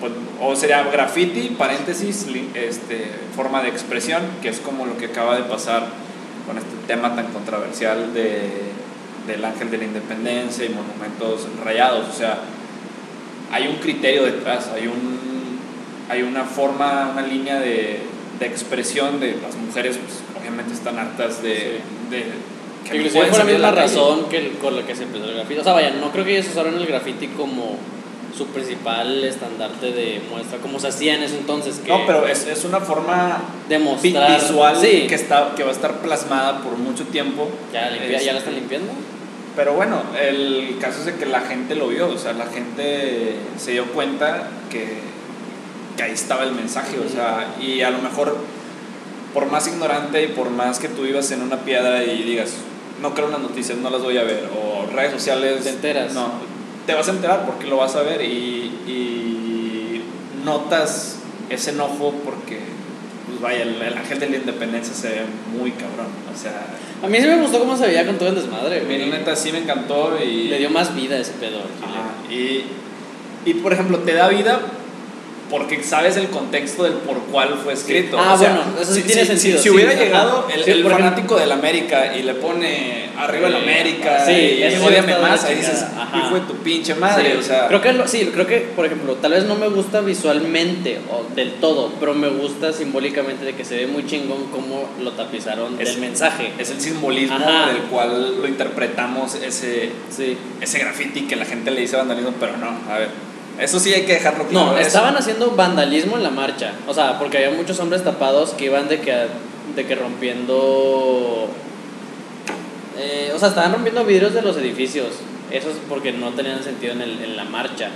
pues, o sería graffiti, paréntesis, este, forma de expresión, que es como lo que acaba de pasar con este tema tan controversial de, del ángel de la independencia y monumentos rayados. O sea, hay un criterio detrás, hay, un, hay una forma, una línea de, de expresión de las mujeres, pues, obviamente están hartas de... de que no Inclusive pueden por la misma calle. razón que el- con la que se empezó el grafiti. O sea, vaya, no creo que ellos usaron el grafiti como su principal estandarte de muestra, como se hacía en ese entonces. Que No, pero es, es una forma vi- demostrar visual sí, que, está, que va a estar plasmada por mucho tiempo. ya, limpia- ya la están Este, limpiando. Pero bueno, el caso es de que la gente lo vio, o sea, la gente se dio cuenta que, que ahí estaba el mensaje, o sea, y a lo mejor, por más ignorante y por más que tú vivas en una piedra y digas, no creo en las noticias, no las voy a ver, o redes sociales, Te enteras. No, te vas a enterar porque lo vas a ver y, y notas ese enojo porque, pues vaya, el, el ángel de la independencia se ve muy cabrón, o sea, A mí sí me gustó cómo se veía con todo el desmadre. güey. la neta sí me encantó y... Le dio más vida a ese pedo. Y, y por ejemplo, te da vida porque sabes el contexto del por cuál fue escrito. Ah, O sea, bueno, eso sí si, tiene si- sentido, Si, hubiera llegado el, Sí, el fanático del América y le pone arriba el América sí, y sí ódiame más, ahí dices, hijo de tu pinche madre. O sea, creo que lo- sí, creo que, por ejemplo, tal vez no me gusta visualmente o del todo, pero me gusta simbólicamente de que se ve muy chingón cómo lo tapizaron Es- del mensaje. es el simbolismo Ajá. del cual lo interpretamos ese, Sí. ese graffiti que la gente le dice vandalismo, pero no, a ver, eso sí hay que dejarlo claro. No, eso- estaban haciendo vandalismo en la marcha. O sea, porque había muchos hombres tapados que iban de que, de que rompiendo. eh, o sea, estaban rompiendo vidrios de los edificios. Eso es porque no tenían sentido en, el- en la marcha.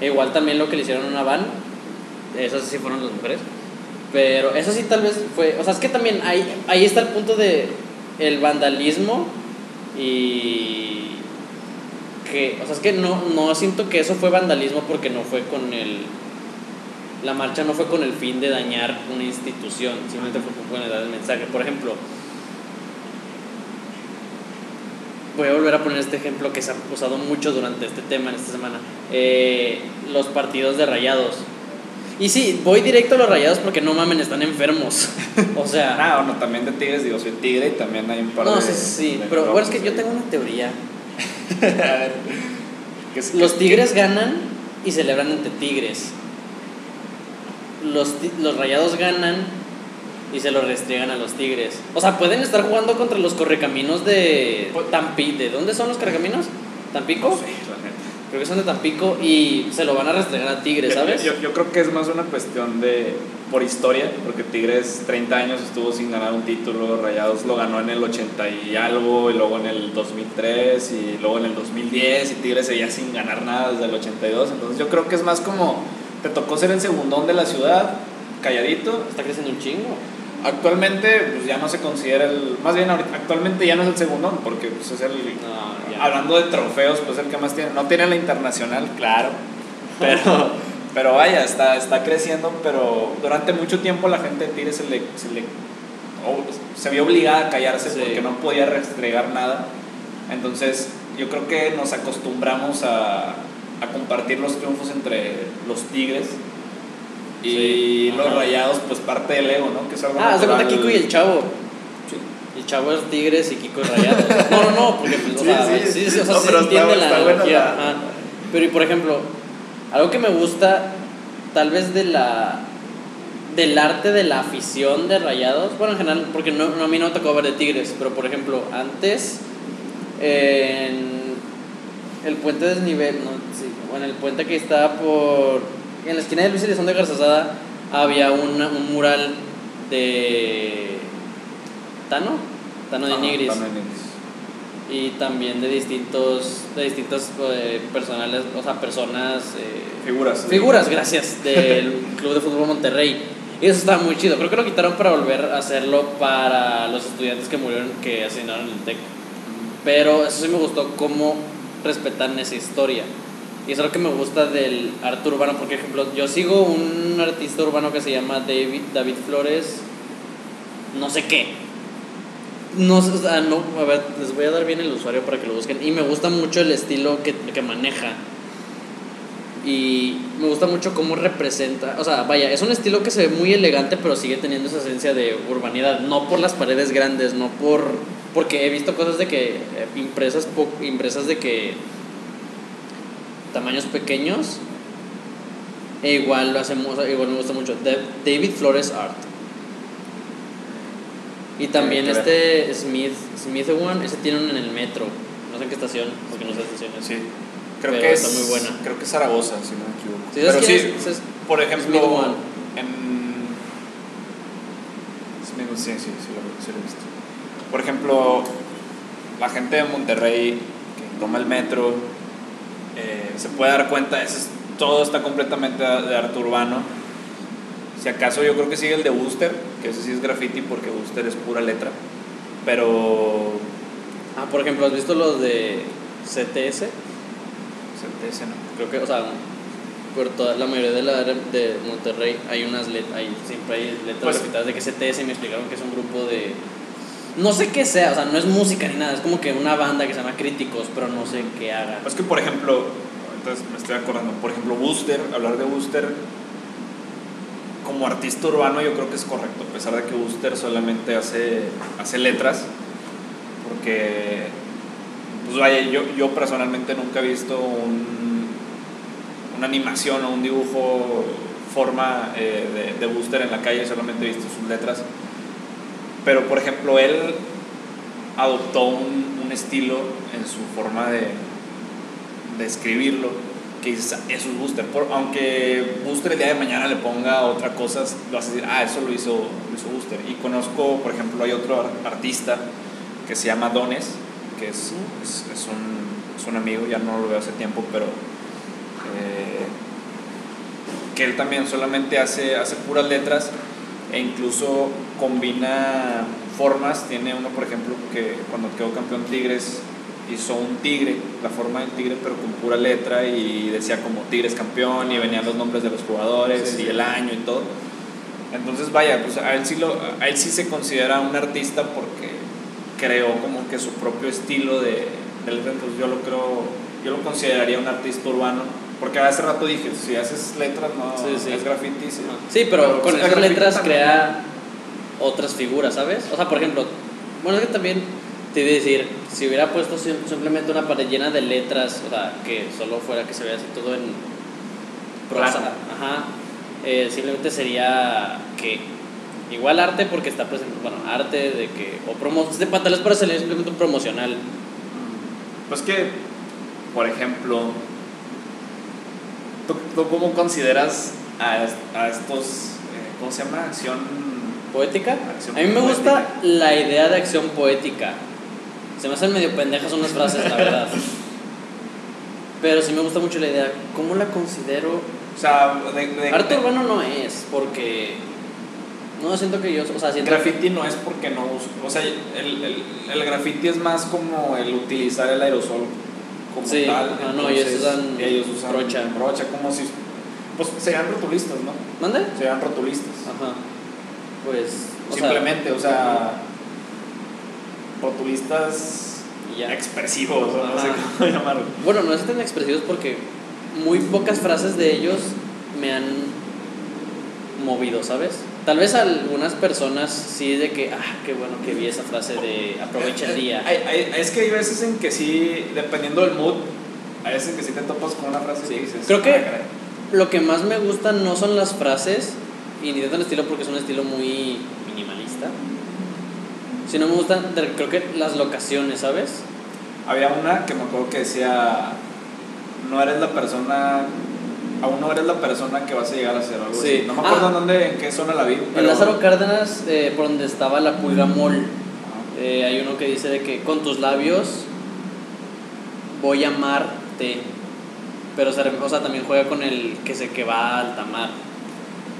E igual también lo que le hicieron a una van. Esas sí fueron las mujeres. Pero eso sí tal vez fue. O sea, es que también ahí, ahí está el punto de el vandalismo y que, o sea, es que no, no siento que eso fue vandalismo porque no fue con el, la marcha no fue con el fin de dañar una institución, simplemente fue con el mensaje. Por ejemplo, voy a volver a poner este ejemplo que se ha usado mucho durante este tema en esta semana, Eh, los partidos de rayados. Y sí, voy directo a los rayados porque no mamen, están enfermos. O sea, Ah, bueno, también de tigres, digo, soy tigre y también hay un par no, de. sí, sí, sí, pero bueno, es que yo tengo una teoría. A ver, ¿qué es- Los tigres ganan y celebran entre tigres. Los, los rayados ganan y se lo restriegan a los tigres. O sea, pueden estar jugando contra los correcaminos de Tampico. ¿De dónde son los correcaminos? ¿Tampico? No sé. Creo que son de Tampico y se lo van a restregar a Tigres, Yo- ¿sabes? Yo, yo creo que es más una cuestión de por historia, porque Tigres 30 años estuvo sin ganar un título, Rayados lo ganó en el 80 y algo, y luego en el 2003, y luego en el 2010, y Tigres seguía sin ganar nada desde el 82, entonces yo creo que es más como, te tocó ser el segundón de la ciudad, calladito, Está creciendo un chingo. Actualmente pues ya no se considera el, más bien ahorita, actualmente ya no es el segundón, porque pues, es el... No. Hablando de trofeos, pues el que más tiene. No tiene la internacional, claro. Pero, pero vaya, está, está creciendo. Pero durante mucho tiempo la gente de Tigres se le, se le se vio obligada a callarse Sí. porque no podía restregar nada. Entonces, yo creo que nos acostumbramos a, a compartir los triunfos entre los Tigres. Y Sí. los rayados, pues parte del ego, ¿no? Que es algo Ah, de cuenta. Kiko y el Chavo. El Chavo es Tigres y Kiko es Rayados. No, no, no, porque pues, o Sí, sea, sí. sí, sí, o sea, No, sí pero se entiende la está analogía, la- ajá. Pero y por ejemplo, algo que me gusta tal vez de la del arte de la afición de Rayados, bueno, en general, porque no, no, a mí no me tocó ver de Tigres, pero por ejemplo, antes en el puente desnivel, no, sí, bueno, el puente que está por, en la esquina de Luis Elizondo de Garzazada, había una- un mural de Tano, Tano de Nigris, Tano de Nigris. y también de distintos, de distintos eh, personales, o sea, personas... eh, Figuras. Figuras, gracias, del Club de Fútbol Monterrey. Y eso estaba muy chido. Creo que lo quitaron para volver a hacerlo para los estudiantes que murieron, que asesinaron el TEC. Pero eso sí me gustó, cómo respetan esa historia. Y es lo que me gusta del arte urbano. Porque, por ejemplo, yo sigo un artista urbano que se llama David, David Flores, no sé qué. No, o sea, no, a ver, les voy a dar bien el usuario para que lo busquen. Y me gusta mucho el estilo que, que maneja. Y me gusta mucho cómo representa, o sea, vaya, es un estilo que se ve muy elegante, pero sigue teniendo esa esencia de urbanidad, no por las paredes grandes, no por porque he visto cosas de que eh, impresas impresas de que tamaños pequeños e igual lo hacemos, igual me gusta mucho Da- David Flores Art. Y también este Smith Smith One, ese tiene uno en el metro, no sé en qué estación, porque no sé estaciones. Sí. Creo Pero que está es muy buena. Creo que es Zaragoza, si no me equivoco. Sí, ¿sabes Pero sí, es? Es- por Smith ejemplo, One. en Smith, sí, sí, sí lo, sí lo he visto. Por ejemplo, la gente de Monterrey que toma el metro eh, se puede dar cuenta, ese es- todo está completamente de arte urbano. Si acaso yo creo que sigue el de Booster, que ese sí es graffiti porque Booster es pura letra. Pero Ah, por ejemplo, ¿has visto los de CTS? ese no. Creo que, o sea, por toda la mayoría de la área de Monterrey hay unas letras, hay, siempre hay letras Pues- de que CTS me explicaron que es un grupo de... No sé qué sea, o sea, no es música ni nada, es como que una banda que se llama Críticos, pero no sé qué haga. Es que, por ejemplo, entonces me estoy acordando, por ejemplo, Booster, hablar de Booster como artista urbano yo creo que es correcto, a pesar de que Booster solamente hace, hace letras, porque, pues vaya, yo, yo personalmente nunca he visto un, una animación o un dibujo forma eh, de, de Booster en la calle, solamente he visto sus letras. Pero, por ejemplo, él adoptó un, un estilo en su forma de, de escribirlo, que dices, "Ah, eso es Booster. Por- aunque Booster el día de mañana le ponga otra cosa, lo vas a decir, ah, eso lo hizo, hizo Booster. Y conozco, por ejemplo, hay otro ar- artista que se llama Dones, que es, es, es un, es un amigo, ya no lo veo hace tiempo, pero eh, que él también solamente hace, hace puras letras e incluso combina formas. Tiene uno, por ejemplo, que cuando quedó campeón Tigres hizo un tigre, la forma del tigre, pero con pura letra y decía como Tigres campeón y venían los nombres de los jugadores Sí, y el año y todo. Entonces, vaya, pues a él, sí lo, a él sí se considera un artista porque creó como que su propio estilo de, de letra. Entonces, yo lo creo, yo lo consideraría un artista urbano. Porque hace rato dije, si haces letras, no Sí, sí. es graffiti. Sí, Sí, pero, con pues, el esas letras crea otras figuras, ¿sabes? O sea, por ejemplo, bueno, es que también te iba a decir, si hubiera puesto sim- simplemente una pared llena de letras, o sea, que solo fuera que se vea así todo en prosa, ajá, eh, simplemente sería que igual arte porque está presente, bueno, arte de que, o promo, de pantalones para salir simplemente un promocional. Pues que, por ejemplo, ¿tú, tú cómo consideras a, a estos, eh, ¿cómo se llama? Acción... ¿Poética? Acción A mí me poética. gusta la idea de acción poética. Se me hacen medio pendejas unas frases, la verdad. Pero sí me gusta mucho la idea. ¿Cómo la considero? O sea, de, de- Arte urbano no es, porque. No, siento que yo. O sea, siento. Graffiti no es porque no uso. O sea, el, el, el graffiti es más como el utilizar el aerosol como Sí, tal. ah, no, ellos entonces, usan ellos usan brocha. brocha, como si. Pues serían rotulistas, ¿no? ¿Mande? Serían rotulistas. Ajá. Pues. o sea, Simplemente, o sea. Rotulistas ya. expresivos, o no sé cómo llamarlo. Bueno, no es tan expresivos porque muy pocas frases de ellos me han movido, ¿sabes? Tal vez algunas personas sí de que, ah, qué bueno que vi esa frase de aprovecha el día. Hay- hay- es que hay veces en que sí, dependiendo del mood, hay veces en que sí te topas con una frase Sí. que dices. Creo que- "Ah, caray". Lo que más me gusta no son las frases, y ni tanto el estilo porque es un estilo muy minimalista. Sino me gustan, creo que las locaciones, ¿sabes? Había una que me acuerdo que decía, no eres la persona, aún no eres la persona que vas a llegar a ser, algo Sí. así. No me acuerdo Ah. en dónde, en qué zona la vi. En pero- Lázaro Cárdenas, eh, por donde estaba la Pulga Mall, Ajá. eh, hay uno que dice de que con tus labios voy a amarte. Pero o sea, también juega con el que se que va a alta mar.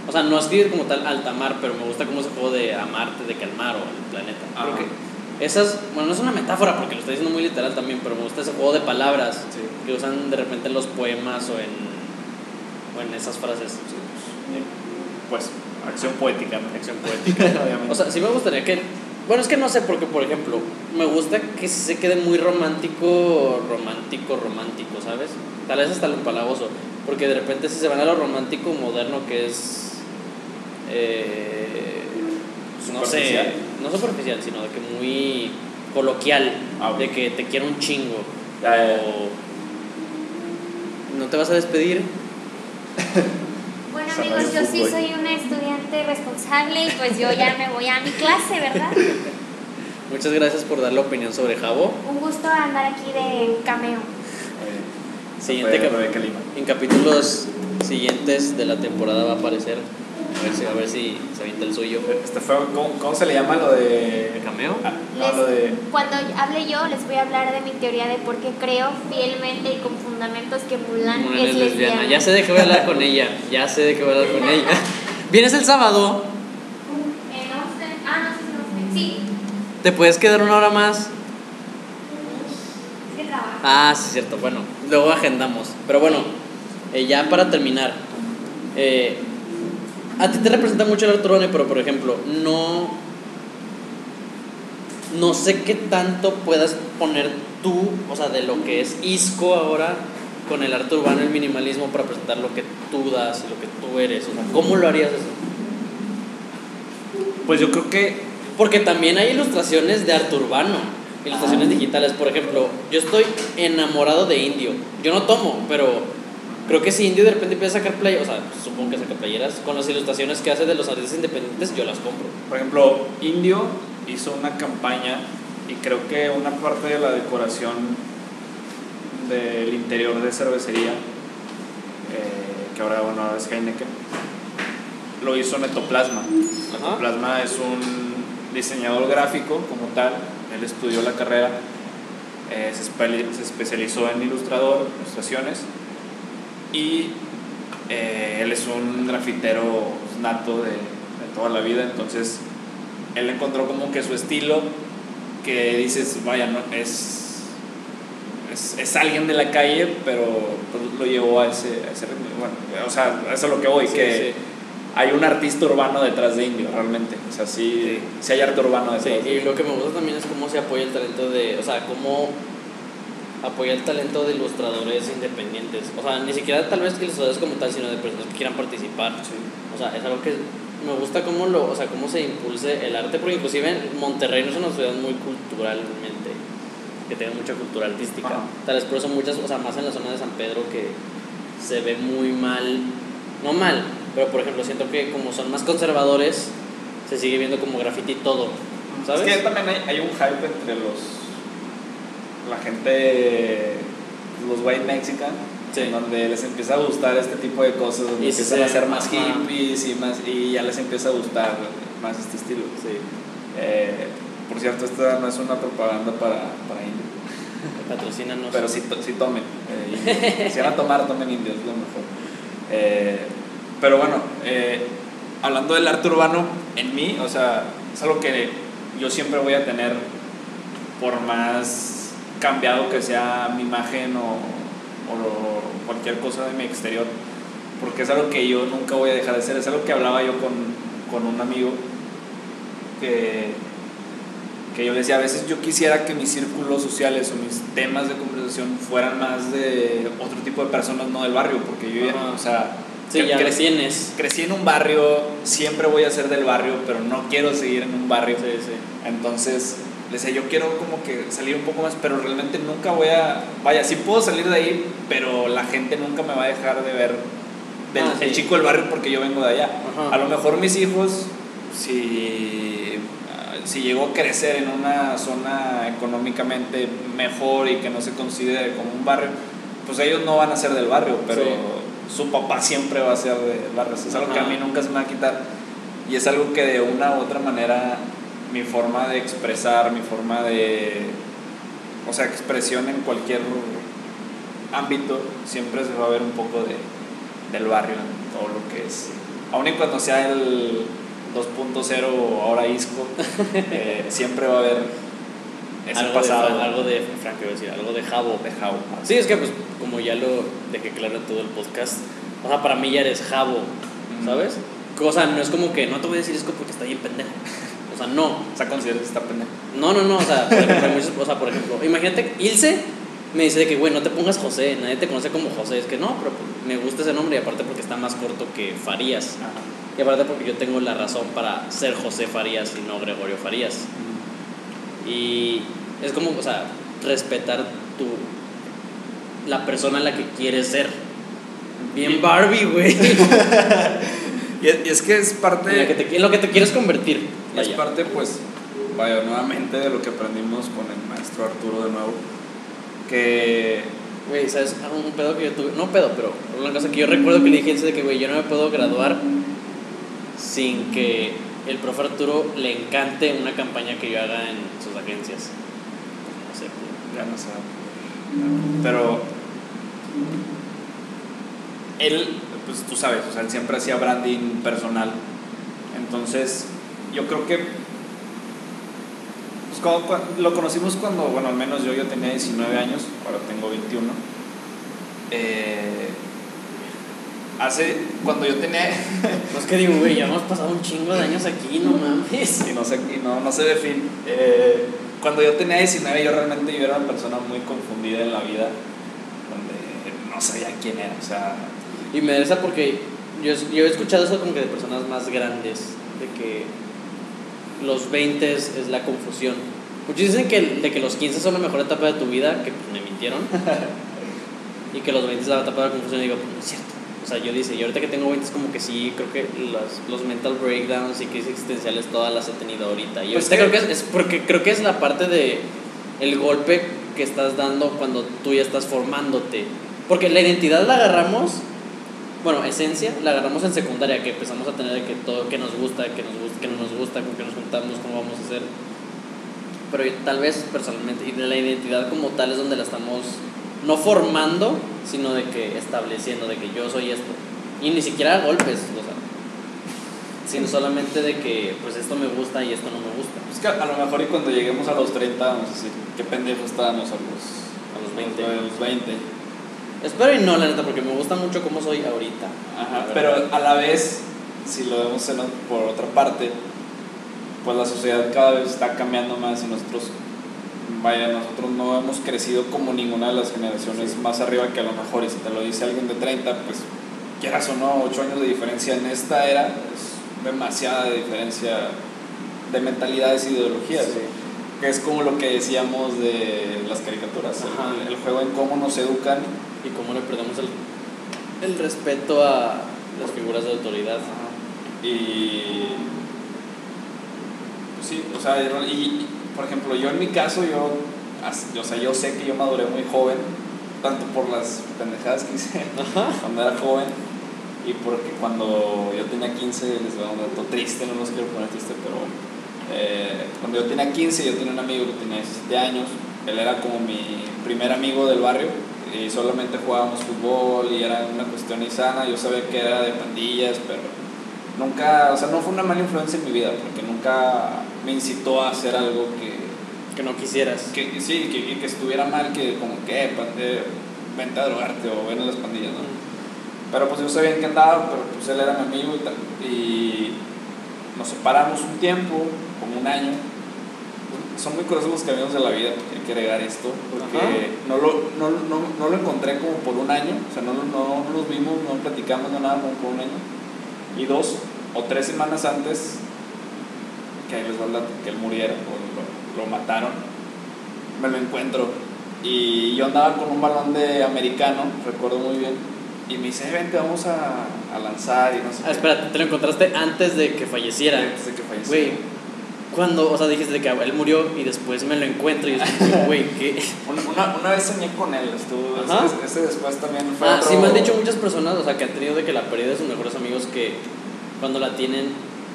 O sea, no escribe como tal alta mar, pero me gusta como ese juego de amarte, de calmar o el planeta. Creo Ajá. que esas, bueno, no es una metáfora porque lo estoy diciendo muy literal también, pero me gusta ese juego de palabras Sí. que usan de repente en los poemas o en, o en esas frases. Pues, acción poética. Acción poética. Obviamente. O sea, sí me gustaría que. Bueno, es que no sé, porque por ejemplo, me gusta que se quede muy romántico, romántico, romántico, ¿sabes? Tal vez hasta lo empalagoso. Porque de repente, si se van a lo romántico moderno, que es. Eh, no sé, no superficial, sino de que muy coloquial, Ah, de que te quiero un chingo. Ya, ya, ya. O. ¿No te vas a despedir? Bueno amigos, yo sí soy una estudiante responsable y pues yo ya me voy a mi clase, ¿verdad? Muchas gracias por dar la opinión sobre Jabo. Un gusto andar aquí de cameo. Siguiente. En capítulos siguientes de la temporada va a aparecer. A ver si, a ver si se avienta el suyo. Este fue, ¿cómo, cómo se le llama lo de...? ¿El cameo? Ah, no, Les- lo de... Cuando hable yo, les voy a hablar de mi teoría de por qué creo fielmente y con fundamentos que Mulan, Mulan es, es lesbiana. lesbiana. Ya sé de qué voy a hablar con ella. Ya sé de qué voy a hablar con ella. ¿Vienes el sábado? Eh, no sé. Ah, no sé si no sé. Sí, ¿Te puedes quedar una hora más? es que trabajo. Ah, sí, cierto. Bueno, luego agendamos. Pero bueno, eh, ya para terminar. eh, a ti te representa mucho el Arturone, pero por ejemplo, no. No sé qué tanto puedas poner tú, o sea, de lo que es ISCO ahora con el arte urbano, el minimalismo, para presentar lo que tú das y lo que tú eres. O sea, ¿cómo lo harías eso? Pues yo creo que... Porque también hay ilustraciones de arte urbano, ilustraciones digitales. Por ejemplo, yo estoy enamorado de Indio. Yo no tomo, pero creo que si Indio de repente empieza a sacar playeras, o sea, supongo que saca playeras, con las ilustraciones que hace de los artistas independientes, yo las compro. Por ejemplo, Indio hizo una campaña y creo que una parte de la decoración del interior de cervecería, eh, que ahora, bueno, es Heineken, lo hizo Netoplasma. Netoplasma es un diseñador gráfico como tal, él estudió la carrera, eh, se, espe- se especializó en ilustrador, ilustraciones, y eh, él es un grafitero nato de, de toda la vida, entonces él encontró como que su estilo que dices, vaya, no, es, es, es alguien de la calle, pero pues, lo llevó a ese, a ese ritmo. Bueno, o sea, eso es lo que voy, Sí, que sí. hay un artista urbano detrás de Indio, realmente. O sea, sí, sí hay arte urbano detrás de y Indio. lo que me gusta también es cómo se apoya el talento de, o sea, cómo apoya el talento de ilustradores independientes. O sea, ni siquiera tal vez ilustradores como tal, sino de personas que quieran participar. O sea, es algo que me gusta cómo lo, o sea, cómo se impulse el arte, porque inclusive Monterrey no es una ciudad muy culturalmente, que tiene mucha cultura artística. Ajá. Tal vez por eso muchas, o sea, más en la zona de San Pedro que se ve muy mal, no mal, pero por ejemplo siento que como son más conservadores, se sigue viendo como graffiti todo, ¿sabes? Es que también hay, hay un hype entre los. La gente. los white mexican. Sí. Donde les empieza a gustar este tipo de cosas, donde Y empiezan se- a ser más hippies y, más, y ya les empieza a gustar más este estilo. Sí. Eh, por cierto, esta no es una propaganda para, para indios, Patrocínanos. pero sí, to- sí tomen. eh, si van a tomar, tomen indios, lo mejor. Eh, pero bueno, eh, hablando del arte urbano, en mí, o sea, es algo que yo siempre voy a tener, por más cambiado que sea mi imagen o, o cualquier cosa de mi exterior, porque es algo que yo nunca voy a dejar de hacer. Es algo que hablaba yo con, con un amigo que, que yo le decía, a veces yo quisiera que mis círculos sociales o mis temas de conversación fueran más de otro tipo de personas, no del barrio, porque yo ya, o sea, sí, cre- ya crecí, tienes. crecí en un barrio, siempre voy a ser del barrio, pero no quiero seguir en un barrio. Sí, sí. Entonces, le decía, yo quiero como que salir un poco más, pero realmente nunca voy a, vaya, sí puedo salir de ahí, pero la gente nunca me va a dejar de ver del Ah, sí. el chico del barrio porque yo vengo de allá. Ajá. A lo mejor mis hijos, si, ah, si llegó a crecer en una zona económicamente mejor y que no se considere como un barrio, pues ellos no van a ser del barrio, pero su papá siempre va a ser del barrio. Eso Es algo que a Ajá. mí nunca se me va a quitar y es algo que de una u otra manera mi forma de expresar, mi forma de, o sea, expresión en cualquier ámbito, siempre se va a ver un poco de, del barrio en todo lo que es. Aun y cuando sea el 2.0 o ahora ISCO, eh, siempre va a haber ese algo pasado De, algo de, Frank, iba a decir, algo de Jabo. de Jao. Sí, es que pues como ya lo dejé claro en todo el podcast, o sea, para mí ya eres Jabo. ¿sabes? O sea, no es como que no te voy a decir Isco porque está bien pendejo. O sea, no. O sea, consideras que está pendejo. No, no, no, o sea, por ejemplo, o sea, por ejemplo, imagínate, Ilse me dice de que, güey, no te pongas José, nadie te conoce como José. Es que no, pero pues, me gusta ese nombre y aparte porque está más corto que Farías. Y aparte porque yo tengo la razón para ser José Farías y no Gregorio Farías. Y es como, o sea, respetar tu la persona en la que quieres ser. Bien Barbie, güey. Y es, y es que es parte... en, la que te- en lo que te quieres convertir. Es Vaya. parte, pues, vaya, nuevamente de lo que aprendimos con el maestro Arturo de nuevo, que Güey, ¿sabes? Ah, Un pedo que yo tuve. No pedo, pero una cosa que yo recuerdo que le dije es de que, güey, yo no me puedo graduar sin que el profe Arturo le encante una campaña que yo haga en sus agencias. No sé, ya no sé, pero él, pues tú sabes, o sea, él siempre hacía branding personal, entonces yo creo que pues, cuando- cuando- lo conocimos cuando, bueno, al menos yo, yo tenía 19 años, ahora tengo 21. Eh, hace, cuando yo tenía, No es que digo, güey, ya hemos pasado un chingo de años aquí, no mames. y no sé, y no, no sé de fin, eh, cuando yo tenía 19 yo realmente yo era una persona muy confundida en la vida, donde no sabía quién era, o sea, Y me interesa porque yo, yo he escuchado eso como que de personas más grandes, de que los 20 es, es la confusión. Muchos dicen que, de que los 15 son la mejor etapa de tu vida, que pues, me mintieron. y que los 20 es la etapa de la confusión. Y digo, pues no es cierto. O sea, yo dice, yo ahorita que tengo 20 es como que sí, creo que los, los mental breakdowns y crisis existenciales todas las he tenido ahorita. Y Pues ahorita que- creo que es, es porque creo que es la parte de el golpe que estás dando cuando tú ya estás formándote. Porque la identidad la agarramos, bueno, esencia, la agarramos en secundaria, que empezamos a tener que todo, que nos gusta, que nos gusta, que no nos gusta, con qué nos juntamos, cómo vamos a hacer. Pero tal vez personalmente, y de la identidad como tal es donde la estamos no formando, sino de que estableciendo, de que yo soy esto. Y ni siquiera a golpes, o sea, sino solamente de que pues esto me gusta y esto no me gusta. es que a lo mejor y cuando lleguemos a los 30 vamos a decir, qué pendejos estábamos a los, A los 20. a los 20. Espero y no, la neta, porque me gusta mucho cómo soy ahorita. Ajá, pero a la vez, si lo vemos en por otra parte, pues la sociedad cada vez está cambiando más y nosotros, vaya, nosotros no hemos crecido como ninguna de las generaciones más arriba que a lo mejor, y si te lo dice alguien de 30, pues quieras o no, 8 años de diferencia en esta era es demasiada diferencia de mentalidades e ideologías. Sí. Que es como lo que decíamos de las caricaturas, el juego en cómo nos educan Y cómo le perdemos el, el respeto a las figuras de autoridad. Y. Pues sí, o sea, y, por ejemplo, yo en mi caso, yo, o sea, yo sé que yo maduré muy joven, tanto por las pendejadas que hice cuando era joven, y porque cuando yo tenía 15, les voy a dar un dato triste, no los quiero poner triste, pero eh, cuando yo tenía 15, yo tenía un amigo que tenía 17 años, él era como mi primer amigo del barrio, y solamente jugábamos fútbol y era una cuestión insana, yo sabía que era de pandillas, pero nunca, o sea, no fue una mala influencia en mi vida, porque nunca me incitó a hacer algo que, Que no quisieras. que sí, que, que estuviera mal, que como que, eh, vente a drogarte o ven a las pandillas, ¿no? Pero pues yo sabía en qué andaba, pero pues él era mi amigo y tal. Y nos separamos un tiempo, como un año. Son muy curiosos los caminos de la vida, hay que agregar esto, porque no lo, no, no, no lo encontré como por un año, o sea, no, no, no nos vimos, no platicamos, no nada, como por un año. Y dos o tres semanas antes que dato, que él muriera o lo, lo mataron, me lo encuentro. Y yo andaba con un balón de americano, recuerdo muy bien, Y me dice, "Eh, vente, vamos a, a lanzar y no sé Ah, qué". espérate, te lo encontraste antes de que falleciera. Antes de que falleció. Güey, cuando, o sea, dijiste de que él murió y después me lo encuentro y como, güey, ¿qué? Una, una, vez soñé con él, estuvo, ese, ese después también fue Ah, otro- sí me han dicho muchas personas, o sea, que han tenido de que la pérdida de sus mejores amigos que cuando la tienen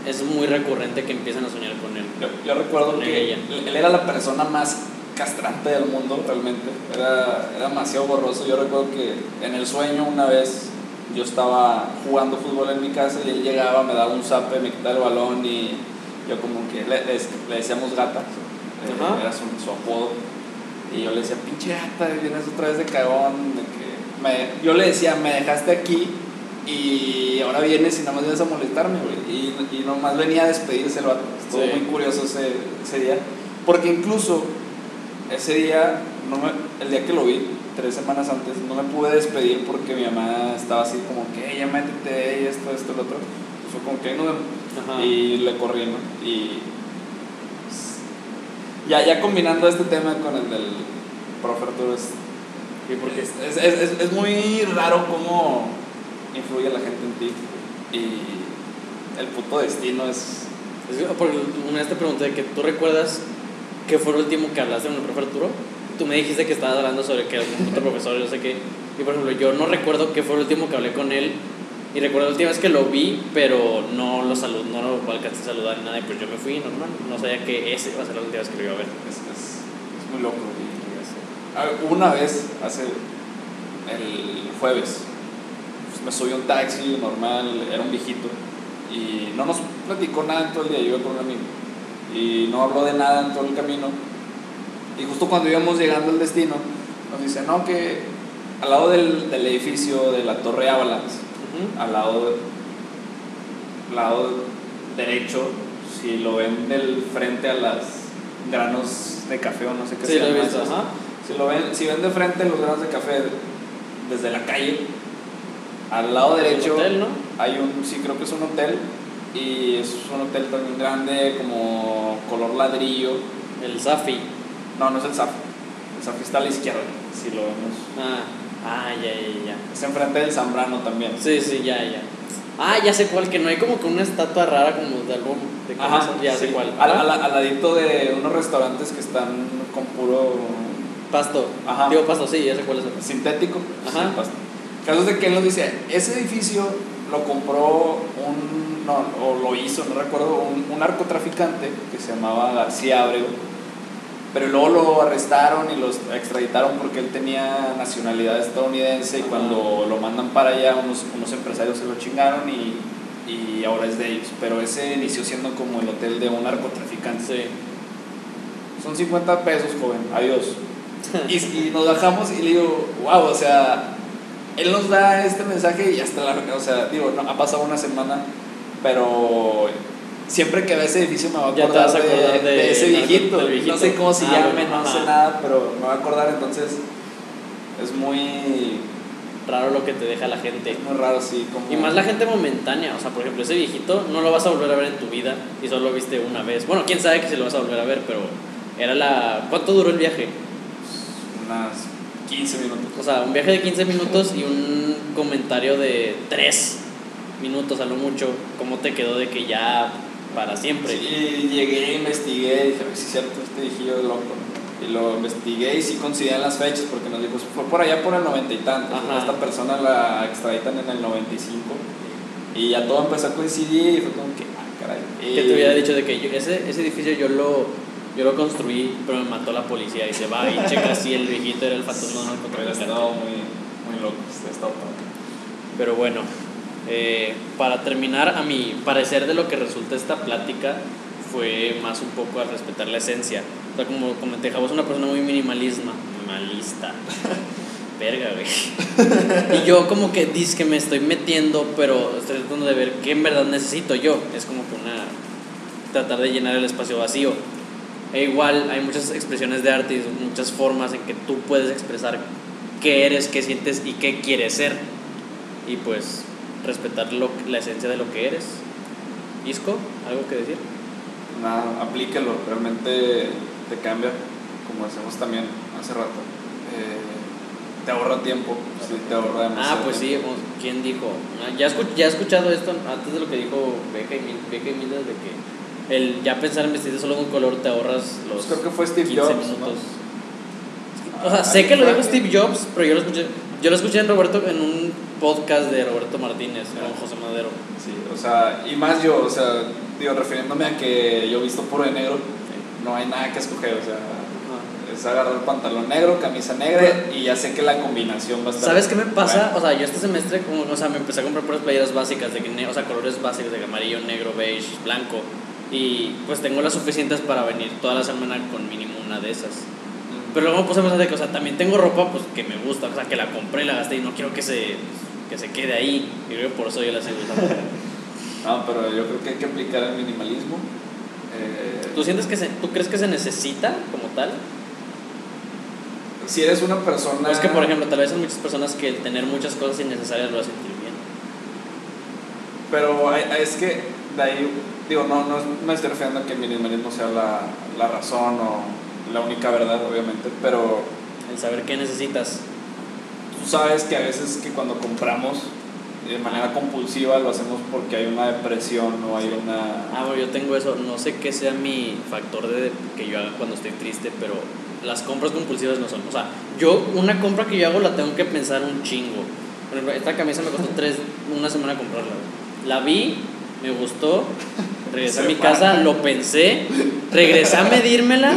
es muy recurrente que empiezan a soñar con él. Yo, yo recuerdo que ella. él era la persona más castrante del mundo, realmente. Era, era demasiado borroso. Yo recuerdo que en el sueño una vez yo estaba jugando fútbol en mi casa y él llegaba, me daba un zape, me quitaba el balón y yo como que le, le- le decíamos gata, eh, era su, su apodo. Y yo le decía, pinche gata, vienes otra vez de cagón. De que me- yo le decía, me dejaste aquí y ahora vienes y nada más vienes a molestarme, güey. Y, y nomás venía a despedirse el vato. Estuvo Sí. muy curioso ese, ese día. Porque incluso ese día, no me- el día que lo vi, tres semanas antes, no me pude despedir porque mi mamá estaba así como que, "Ey, ya métete, y esto, esto, lo otro. Y fue como que, "Ay, no Ajá. y le corrí, ¿no? Y ya, ya combinando este tema con el del profe Arturo, es, ¿Y por qué? es, es, es- es muy raro cómo influye la gente en ti y el puto destino es... Que, porque una vez te pregunté que tú recuerdas qué fue lo último que hablaste con el profe Arturo. Tú me dijiste que estabas hablando sobre que algún otro profesor, yo sé qué. Y por ejemplo, yo no recuerdo qué fue lo último que hablé con él. Y recuerdo la última vez que lo vi, pero no lo salud, no lo alcancé a saludar ni nada. Pues yo me fui normal. No sabía que ese iba a ser la última vez que lo iba a ver. Es, es, es muy loco. Ah, Una vez, hace el jueves, pues, me subí un taxi normal, era un viejito, y no nos platicó nada en todo el día, yo iba con un amigo, y no habló de nada en todo el camino. Y justo cuando íbamos llegando al destino, nos dice, no, que al lado del, del edificio de la Torre Avalanche, Al lado, lado derecho, si lo ven del frente a las granos de café o no sé qué Sí, se llama eso. Si, lo ven, si ven de frente los granos de café desde la calle, al lado derecho Un hotel, ¿no? hay un, sí creo que es un hotel, y es un hotel también grande, como color ladrillo. El Safi. No, no es el Safi, el Safi está a la izquierda, si lo vemos. Ah, ah, ya, ya, ya. Es enfrente del Zambrano también. Sí, sí, ya, ya. Ah, ya sé cuál, que no hay como que una estatua rara como de algo de Ajá, ya sé sí. cuál. Al, al- al ladito de unos restaurantes que están con puro Pasto. Ajá. Digo pasto, sí, ya sé cuál es. el- sintético. Ajá. Sí, pasto. Caso es de que él nos dice, ese edificio lo compró un, no, o lo hizo, no recuerdo, un, un narcotraficante que se llamaba García Abreu, pero luego lo arrestaron y los extraditaron porque él tenía nacionalidad estadounidense y cuando lo mandan para allá unos, unos empresarios se lo chingaron y, y ahora es de ellos, pero ese inició siendo como el hotel de un narcotraficante. Sí. Son 50 pesos, joven, adiós. y, y nos bajamos y le digo, wow, o sea, él nos da este mensaje y hasta la, o sea, digo, no, ha pasado una semana, pero siempre que vea ese edificio me va a Ya te acordar, vas a acordar de, de- de ese del viejito. viejito. No sé cómo se Ah, llame, no sé nada, pero me va a acordar, entonces es muy, Raro lo que te deja la gente. es muy raro, sí. Como, Y más la gente momentánea, o sea, por ejemplo, ese viejito no lo vas a volver a ver en tu vida y solo lo viste una vez. Bueno, quién sabe que si lo vas a volver a ver, pero era la... ¿Cuánto duró el viaje? Unas 15 minutos. O sea, un viaje de 15 minutos y un comentario de 3 minutos a lo mucho. ¿Cómo te quedó de que ya para siempre? Sí, llegué, investigué, dije, si es cierto, este viejillo es loco. ¿no? Y lo investigué y sí coincidían las fechas porque nos dijo, fue por allá por el noventa y tantos. Ajá. Esta persona la extraditan en el 95 y ya todo empezó a coincidir y fue como que, ah, caray. Que te hubiera dicho de que yo- ese, ese edificio yo lo, yo lo construí, pero me mató la policía y se va y checa si el viejito era el fantasma estado muy, muy loco, padre. Pero bueno, eh, para terminar, a mi parecer de lo que resulta esta plática fue más un poco al respetar la esencia. O sea, como comenté, Javo es una persona muy minimalisma, minimalista. Verga, güey. Y yo como que dice que me estoy metiendo, pero estoy tratando de ver qué en verdad necesito yo. Es como que una... tratar de llenar el espacio vacío. E igual hay muchas expresiones de arte y muchas formas en que tú puedes expresar qué eres, qué sientes y qué quieres ser. Y pues respetar lo, la esencia de lo que eres. Isco, ¿algo que decir? Nada, aplíquelo, realmente te cambia, como decimos también hace rato. Eh, te ahorra tiempo, sí, te ahorra Ah, pues sí, tiempo. ¿quién dijo? Ah, Ya, escu- ya he escuchado esto antes de lo que dijo Beca y, Beca y de que el ya pensar en vestirte solo un color te ahorras los Pues creo que fue Steve 15 Jobs, minutos. ¿no? O sea, Ah, sé que lo dijo Steve Jobs, pero yo lo escuché, yo lo escuché en Roberto en un podcast de Roberto Martínez Ah. con José Madero. Sí, o sea, y más yo, o sea, digo, refiriéndome a que yo he visto puro de negro, no hay nada que escoger, o sea, es agarrar pantalón negro, camisa negra y ya sé que la combinación va a estar. ¿Sabes qué me pasa? O sea, yo este semestre, como, o sea, me empecé a comprar puras playeras básicas, de que, o sea, colores básicos, de amarillo, negro, beige, blanco. Y pues tengo las suficientes para venir toda la semana con mínimo una de esas. Pero luego puse a de que, o sea, también tengo ropa pues que me gusta, o sea, que la compré, la gasté y no quiero que se, que se quede ahí. Y creo que por eso yo la sigo usando. No, pero yo creo que hay que aplicar el minimalismo. Eh, ¿Tú sientes que se, tú crees que se necesita como tal? si eres una persona. O es que, por ejemplo, tal vez hay muchas personas que el tener muchas cosas innecesarias lo hacen sentir bien. Pero hay- es que de ahí, digo, no, no, no estoy refiriendo a que el minimalismo sea la, la razón o la única verdad, obviamente, pero El saber qué necesitas. tú sabes que a veces que cuando compramos de manera compulsiva lo hacemos porque hay una depresión o hay una... Ah, bueno, yo tengo eso. No sé qué sea mi factor de que yo haga cuando estoy triste, pero las compras compulsivas no son. O sea, yo una compra que yo hago la tengo que pensar un chingo. Por ejemplo, esta camisa me costó tres, una semana comprarla. La vi, me gustó, regresé a mi casa, lo pensé, regresé a medírmela,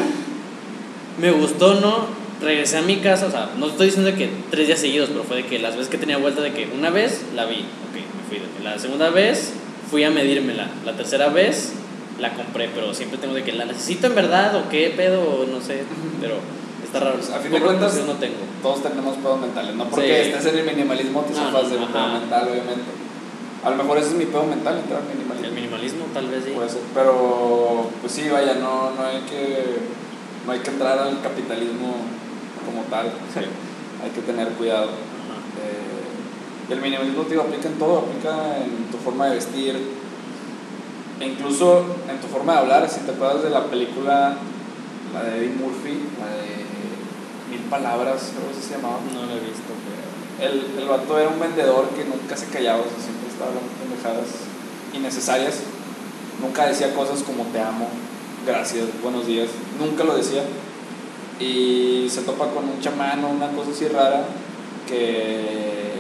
me gustó, no, regresé a mi casa, o sea, no estoy diciendo que tres días seguidos, pero fue de que las veces que tenía vuelta de que una vez la vi, ok, me fui. de La segunda vez fui a medírmela, la tercera vez la compré, pero siempre tengo de que la necesito en verdad o qué pedo, o no sé, pero está raro. Pues, a fin de cuentas, no tengo. Todos tenemos pedos mentales, no porque Sí. estés en el minimalismo te No, no, del ajá. pedo mental, obviamente. A lo mejor ese es mi pedo mental, entrar al minimalismo. El minimalismo tal vez sí. Puede ser, pero pues sí, vaya, no, no hay que no hay que entrar al capitalismo como tal. hay que tener cuidado. Eh, el minimalismo te digo, aplica en todo, aplica en tu forma de vestir, e incluso en tu forma de hablar. Si te acuerdas de la película, la de Eddie Murphy, la de Mil Palabras, creo que se llamaba. No lo he visto, pero... El, el vato era un vendedor que nunca se callaba, o sea, siempre estaba hablando pendejadas innecesarias. Nunca decía cosas como te amo, gracias, buenos días. Nunca lo decía. Y se topa con un chamán o una cosa así rara que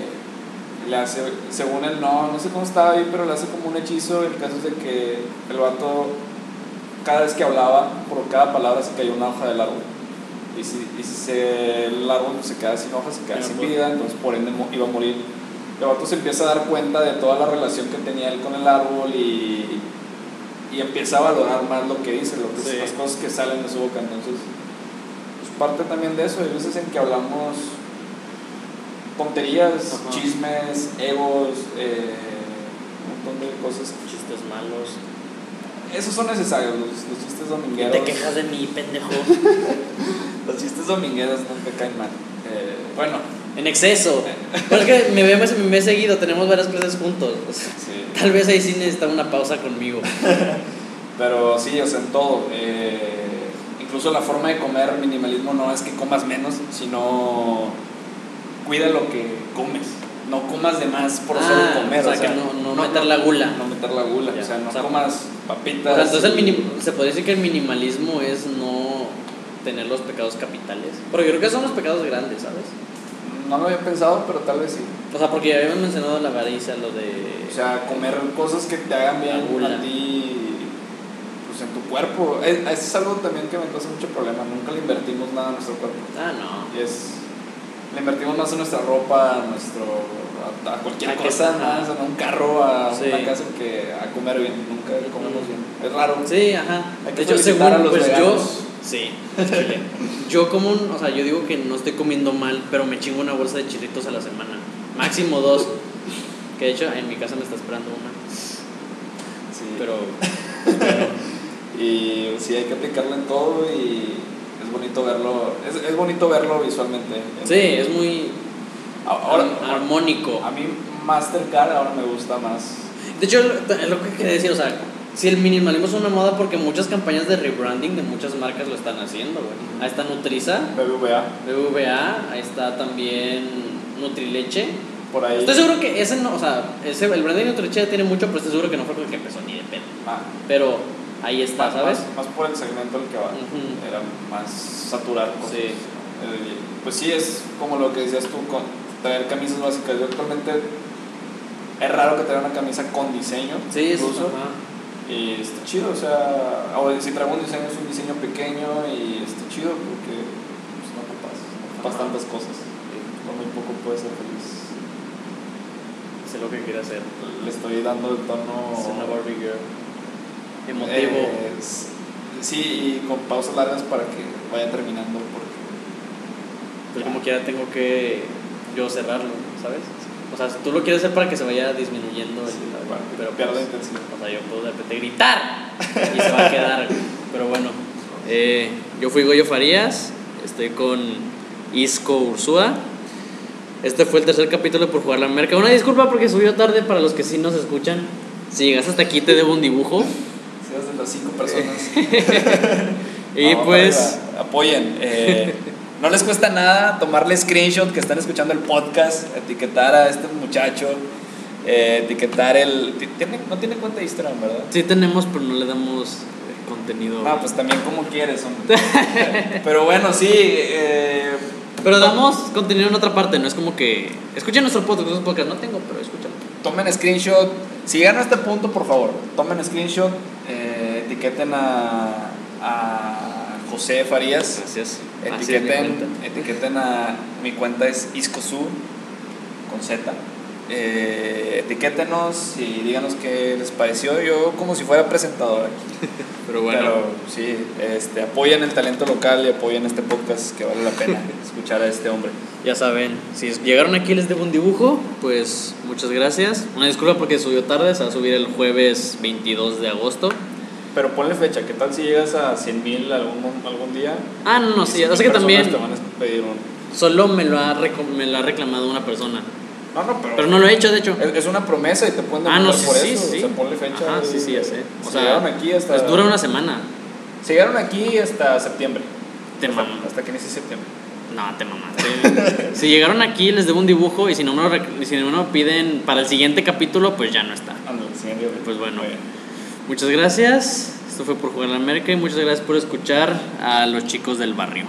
le hace, según él, no, no sé cómo estaba ahí, pero le hace como un hechizo. El caso es de que el vato, cada vez que hablaba, por cada palabra se cayó una hoja del árbol. Y si, y si se- el árbol se queda sin hojas, se queda sin vida, entonces por ende iba a morir. El vato se empieza a dar cuenta de toda la relación que tenía él con el árbol y, y empieza a valorar más lo que dice, lo que Sí. las cosas que salen de su boca. Entonces, pues parte también de eso. Hay veces en que hablamos tonterías, Ajá. chismes, egos, eh, un montón de cosas. Chistes malos. Esos son necesarios, los, los chistes domingueros. te quejas de mí, pendejo. Los chistes domingueros no te caen mal. Eh, bueno, En exceso. Pero es que me vemos me he seguido, tenemos varias clases juntos. sí. Tal vez ahí sí necesita una pausa conmigo. Pero sí, o sea, en todo. eh, incluso la forma de comer minimalismo no es que comas menos, sino cuida lo que comes. No comas de más por Ah, solo comer. o sea, que no- no meter la gula. No meter la gula. Ya, o sea, no o sea, comas papitas. O sea, entonces el minim- se podría decir que el minimalismo es no tener los pecados capitales. Pero yo creo que son los pecados grandes, ¿sabes? No lo había pensado, pero tal vez sí. O sea, porque ya habíamos mencionado la avaricia, lo de... O sea, comer cosas que te hagan bien a ti, pues en tu cuerpo. Es, eso es algo también que me causa mucho problema. Nunca le invertimos nada a nuestro cuerpo. Ah, no. Y es. Le invertimos más en nuestra ropa, a nuestro. a, a cualquier A cosa, más, a un carro, a Sí. una casa que a comer bien. Nunca comemos bien. Es raro. Sí, ajá. Hay que de hecho, según, a los pues veganos. yo... Sí, chile. Yo como un... O sea, yo digo que no estoy comiendo mal, pero me chingo una bolsa de chirritos a la semana. Máximo dos. Que de hecho en mi casa me está esperando una. Sí. Pero... Y sí, hay que aplicarlo en todo y es bonito verlo. Es, es bonito verlo visualmente. Sí, es muy Ahora, ar- armónico. a mí Mastercard ahora me gusta más. De hecho, es lo que quería decir, o sea, si el minimalismo es una moda porque muchas campañas de rebranding de muchas marcas lo están haciendo, güey. Ahí está Nutriza, BBVA, BBVA, ahí está también Nutrileche. por ahí. Estoy seguro que ese no, o sea, ese, el branding de Nutrileche tiene mucho, pero estoy seguro que no fue con el que empezó ni de pedo. Ah, Pero ahí está, más, ¿sabes? Más, más por el segmento al que va. Era más saturar cosas. Sí. Eh, Pues sí, es como lo que decías tú, con traer camisas básicas. Yo actualmente es raro que traiga una camisa con diseño. Sí, eso incluso. ajá. Y está chido, o sea, o si traigo un diseño es un diseño pequeño y está chido porque pues, no ocupas, no ocupas Ajá. tantas cosas. Con muy poco puedes ser feliz. Sé lo que quiere hacer. Le estoy dando el tono. Es una Barbie Girl. Emotivo. eh, sí, y con pausas largas para que vaya terminando porque Pero como quiera tengo que yo cerrarlo, ¿sabes? O sea, si tú lo quieres hacer para que se vaya disminuyendo, el- Sí, que pero pierda pues, intensidad. O sea, yo puedo de repente gritar y se va a quedar. Pero bueno, eh, yo fui Goyo Farías, estoy con Isco Ursúa. Este fue el tercer capítulo por jugar la merca. Una disculpa porque subió tarde para los que sí nos escuchan. Si llegas hasta aquí te debo un dibujo. seas de las cinco personas. Y pues... arriba, apoyen. eh, no les cuesta nada tomarle screenshot que están escuchando el podcast, etiquetar a este muchacho, eh, etiquetar el. ti- tiene- no tiene cuenta de Instagram, ¿verdad? Sí tenemos, pero no le damos contenido. Ah, pues también como quieres, hombre. Pero bueno, sí. eh, Pero damos contenido en otra parte, no es como que... Escuchen nuestro podcast, nuestro podcast no tengo, pero escúchalo. tomen screenshot. Si llegan a este punto, por favor, tomen screenshot, eh, etiqueten a, a José Farías. Gracias. Etiqueten, etiqueten a mi cuenta es Iscosu con Z. Eh, etiquétenos y díganos qué les pareció. Yo como si fuera presentador aquí. Pero bueno, Pero sí, este, apoyen el talento local y apoyen este podcast que vale la pena escuchar a este hombre. ya saben, si llegaron aquí les debo un dibujo, pues muchas gracias. Una disculpa porque subió tarde, se va a subir el jueves 22 de agosto. Pero ponle fecha, ¿qué tal si llegas a 100 mil algún, algún día? Ah, no, no, sí, 100,000 o sea que también personas Te van a pedir un... solo me lo, ha me lo ha reclamado una persona. No, no, pero... Pero no lo he hecho, de hecho. Es, es una promesa y te pueden Ah, no, sí, por sí, eso. sí. O sea, ponle fecha. Y- sí, sí, ya sé. O sea, llegaron aquí hasta... Pues dura una semana. Si llegaron aquí hasta septiembre. Te hasta, mamas. hasta que inicie septiembre. No, te mamaste. si llegaron aquí, les debo un dibujo y si no me lo, si no me lo piden para el siguiente capítulo, pues ya no está. Siguiente. Pues bueno. Muchas gracias. Esto fue por Jugar en América y muchas gracias por escuchar a los chicos del barrio.